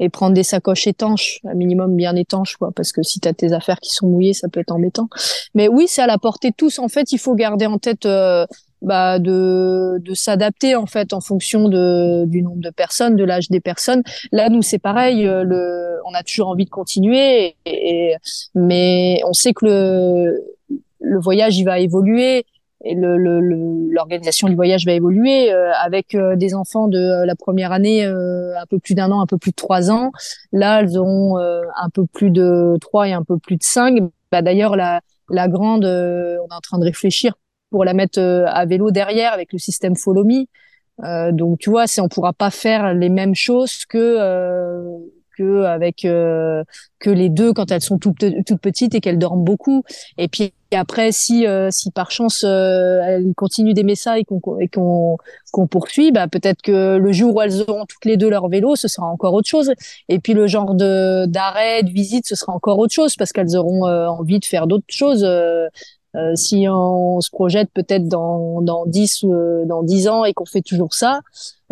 Speaker 1: et prendre des sacoches étanches, un minimum bien étanches, quoi, parce que si tu as tes affaires qui sont mouillées, ça peut être embêtant. Mais oui, c'est à la portée de tous. En fait, il faut garder en tête euh, bah, de, de s'adapter en fait en fonction de, du nombre de personnes, de l'âge des personnes. Là, nous, c'est pareil. Euh, le, on a toujours envie de continuer, mais on sait que le, le voyage, il va évoluer l'organisation le, du voyage va évoluer euh, avec euh, des enfants de euh, la première année un peu plus d'un an, un peu plus de trois ans. Là, elles ont un peu plus de trois et un peu plus de cinq. Bah, D'ailleurs, la, la grande, on est en train de réfléchir pour la mettre à vélo derrière avec le système Follow Me. donc, tu vois, si on pourra pas faire les mêmes choses que que avec euh, que les deux quand elles sont toutes toutes petites et qu'elles dorment beaucoup et puis après si euh, si par chance euh, elles continuent d'aimer ça et qu'on qu'on poursuit bah peut-être que le jour où elles auront toutes les deux leur vélo ce sera encore autre chose. Et puis le genre de d'arrêt de visite ce sera encore autre chose parce qu'elles auront envie de faire d'autres choses. Euh, si on se projette peut-être dans dans 10 euh, dans 10 ans et qu'on fait toujours ça,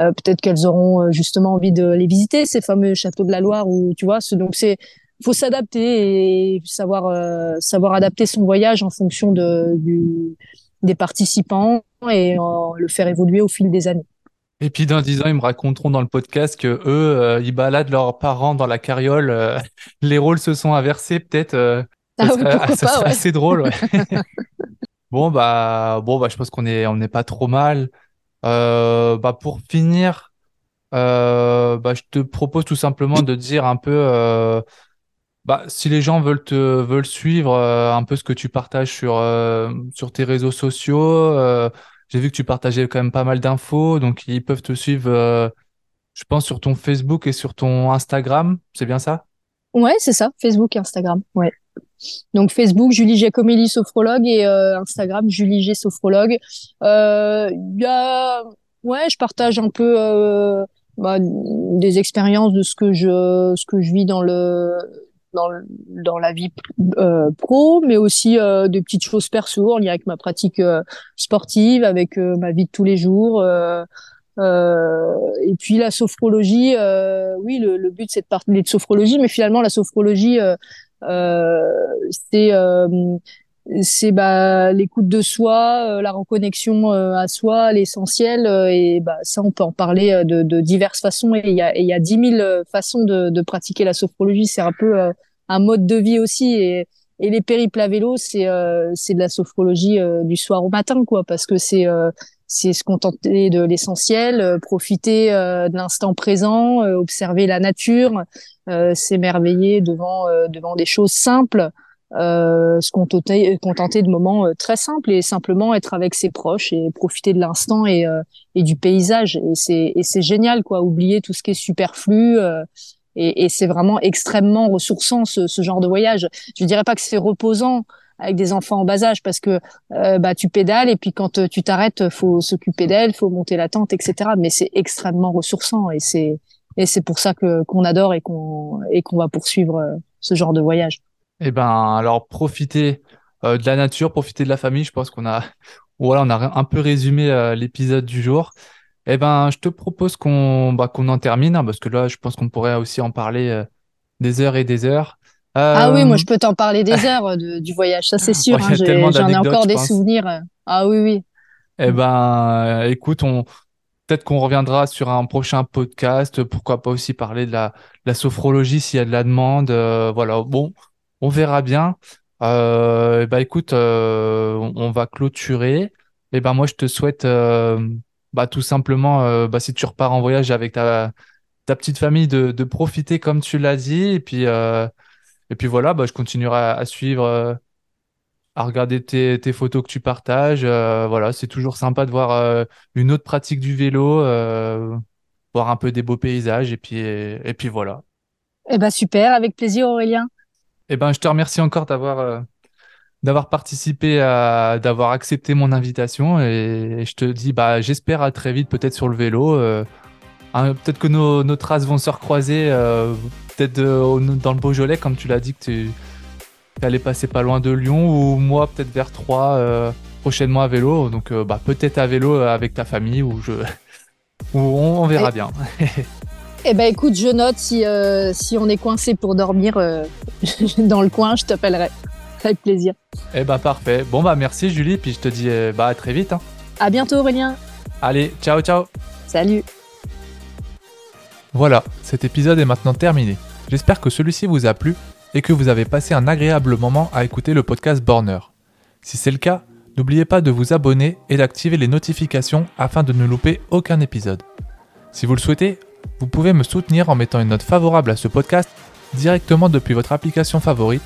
Speaker 1: euh, peut-être qu'elles auront justement envie de les visiter ces fameux châteaux de la Loire ou tu vois, donc c'est faut s'adapter et savoir savoir adapter son voyage en fonction de du, des participants et le faire évoluer au fil des années.
Speaker 2: Et puis dans 10 ans, ils me raconteront dans le podcast que eux, ils baladent leurs parents dans la carriole. les rôles se sont inversés peut-être.
Speaker 1: Ah ça serait,
Speaker 2: assez drôle. bon bah bon bah je pense qu'on est on n'est pas trop mal. Euh, bah pour finir, euh, bah je te propose tout simplement de dire un peu euh, bah si les gens veulent te veulent suivre un peu ce que tu partages sur sur tes réseaux sociaux. J'ai vu que tu partageais quand même pas mal d'infos, donc ils peuvent te suivre. je pense sur ton Facebook et sur ton Instagram, c'est bien ça?
Speaker 1: Ouais, c'est ça, Facebook et Instagram. Ouais. Donc Facebook, Julie Giacomelli, sophrologue, et euh, Instagram, Julie G, sophrologue. Euh, y a, ouais, je partage un peu euh, bah, des expériences de ce que je, ce que je vis dans le, dans, dans la vie euh, pro, mais aussi euh, des petites choses perso en lien avec ma pratique sportive, avec ma vie de tous les jours. et puis la sophrologie, oui, le, le but c'est de parler de sophrologie, mais finalement la sophrologie, euh, c'est euh, c'est bah, l'écoute de soi, euh, la reconnexion à soi, l'essentiel. et bah, ça, on peut en parler de, de diverses façons. Et il y a, il y a 10 000 façons de, de pratiquer la sophrologie. C'est un peu un mode de vie aussi. Et, et les périples à vélo, c'est c'est de la sophrologie du soir au matin, quoi, parce que c'est c'est se contenter de l'essentiel, profiter de l'instant présent, observer la nature, euh, s'émerveiller devant euh, devant des choses simples, euh, se contenter, contenter de moments très simples et simplement être avec ses proches et profiter de l'instant et, et du paysage. Et c'est et c'est génial quoi, oublier tout ce qui est superflu. et, et c'est vraiment extrêmement ressourçant ce, ce, genre de voyage. Je dirais pas que c'est reposant avec des enfants en bas âge parce que euh, bah tu pédales et puis quand tu t'arrêtes, faut s'occuper d'elle, faut monter la tente, etc. Mais c'est extrêmement ressourçant et c'est et c'est pour ça que qu'on adore et qu'on et qu'on va poursuivre ce genre de voyage.
Speaker 2: Eh ben alors profitez de la nature, profitez de la famille. Je pense qu'on a voilà on a un peu résumé l'épisode du jour. Eh ben, je te propose qu'on bah, qu'on en termine, hein, parce que là, je pense qu'on pourrait aussi en parler euh, des heures et des heures.
Speaker 1: Ah oui, moi, euh, je peux t'en parler des heures euh, du voyage, ça c'est sûr. Hein, j'en ai, encore des souvenirs. Ah oui, oui.
Speaker 2: Eh ben, écoute, on peut-être qu'on reviendra sur un prochain podcast. Pourquoi pas aussi parler de la, la sophrologie s'il y a de la demande. voilà, bon, on verra bien. Euh, bah écoute, on, va clôturer. Eh ben moi, je te souhaite bah, tout simplement, euh, bah, si tu repars en voyage avec ta, petite famille, de, profiter comme tu l'as dit. Et puis, euh, et puis voilà, je continuerai à, suivre, euh, à regarder tes, tes, photos que tu partages. voilà, c'est toujours sympa de voir une autre pratique du vélo, voir un peu des beaux paysages. Et puis, et, puis voilà.
Speaker 1: Eh ben super, avec plaisir Aurélien.
Speaker 2: Eh ben, je te remercie encore d'avoir d'avoir participé, à, d'avoir accepté mon invitation. Et, je te dis, bah, j'espère à très vite, peut-être sur le vélo. Euh, hein, peut-être que nos, nos, traces vont se recroiser, euh, peut-être euh, dans le Beaujolais, comme tu l'as dit que tu allais passer pas loin de Lyon, ou moi, peut-être vers Troyes, prochainement à vélo. Donc, bah, peut-être à vélo avec ta famille, ou je. ou on, verra bien.
Speaker 1: Eh ben écoute, je note si, si on est coincé pour dormir dans le coin, je t'appellerai. Avec plaisir.
Speaker 2: Eh bah parfait. Bon bah merci Julie, puis je te dis euh, bah à très vite. Hein.
Speaker 1: À bientôt Aurélien.
Speaker 2: Allez, ciao ciao.
Speaker 1: Salut.
Speaker 2: Voilà, cet épisode est maintenant terminé. J'espère que celui-ci vous a plu et que vous avez passé un agréable moment à écouter le podcast Borner. Si c'est le cas, n'oubliez pas de vous abonner et d'activer les notifications afin de ne louper aucun épisode. Si vous le souhaitez, vous pouvez me soutenir en mettant une note favorable à ce podcast directement depuis votre application favorite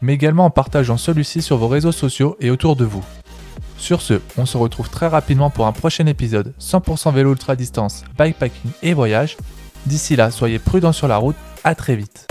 Speaker 2: mais également en partageant celui-ci sur vos réseaux sociaux et autour de vous. Sur ce, on se retrouve très rapidement pour un prochain épisode 100% vélo ultra distance, bikepacking et voyage. D'ici là, soyez prudents sur la route, à très vite.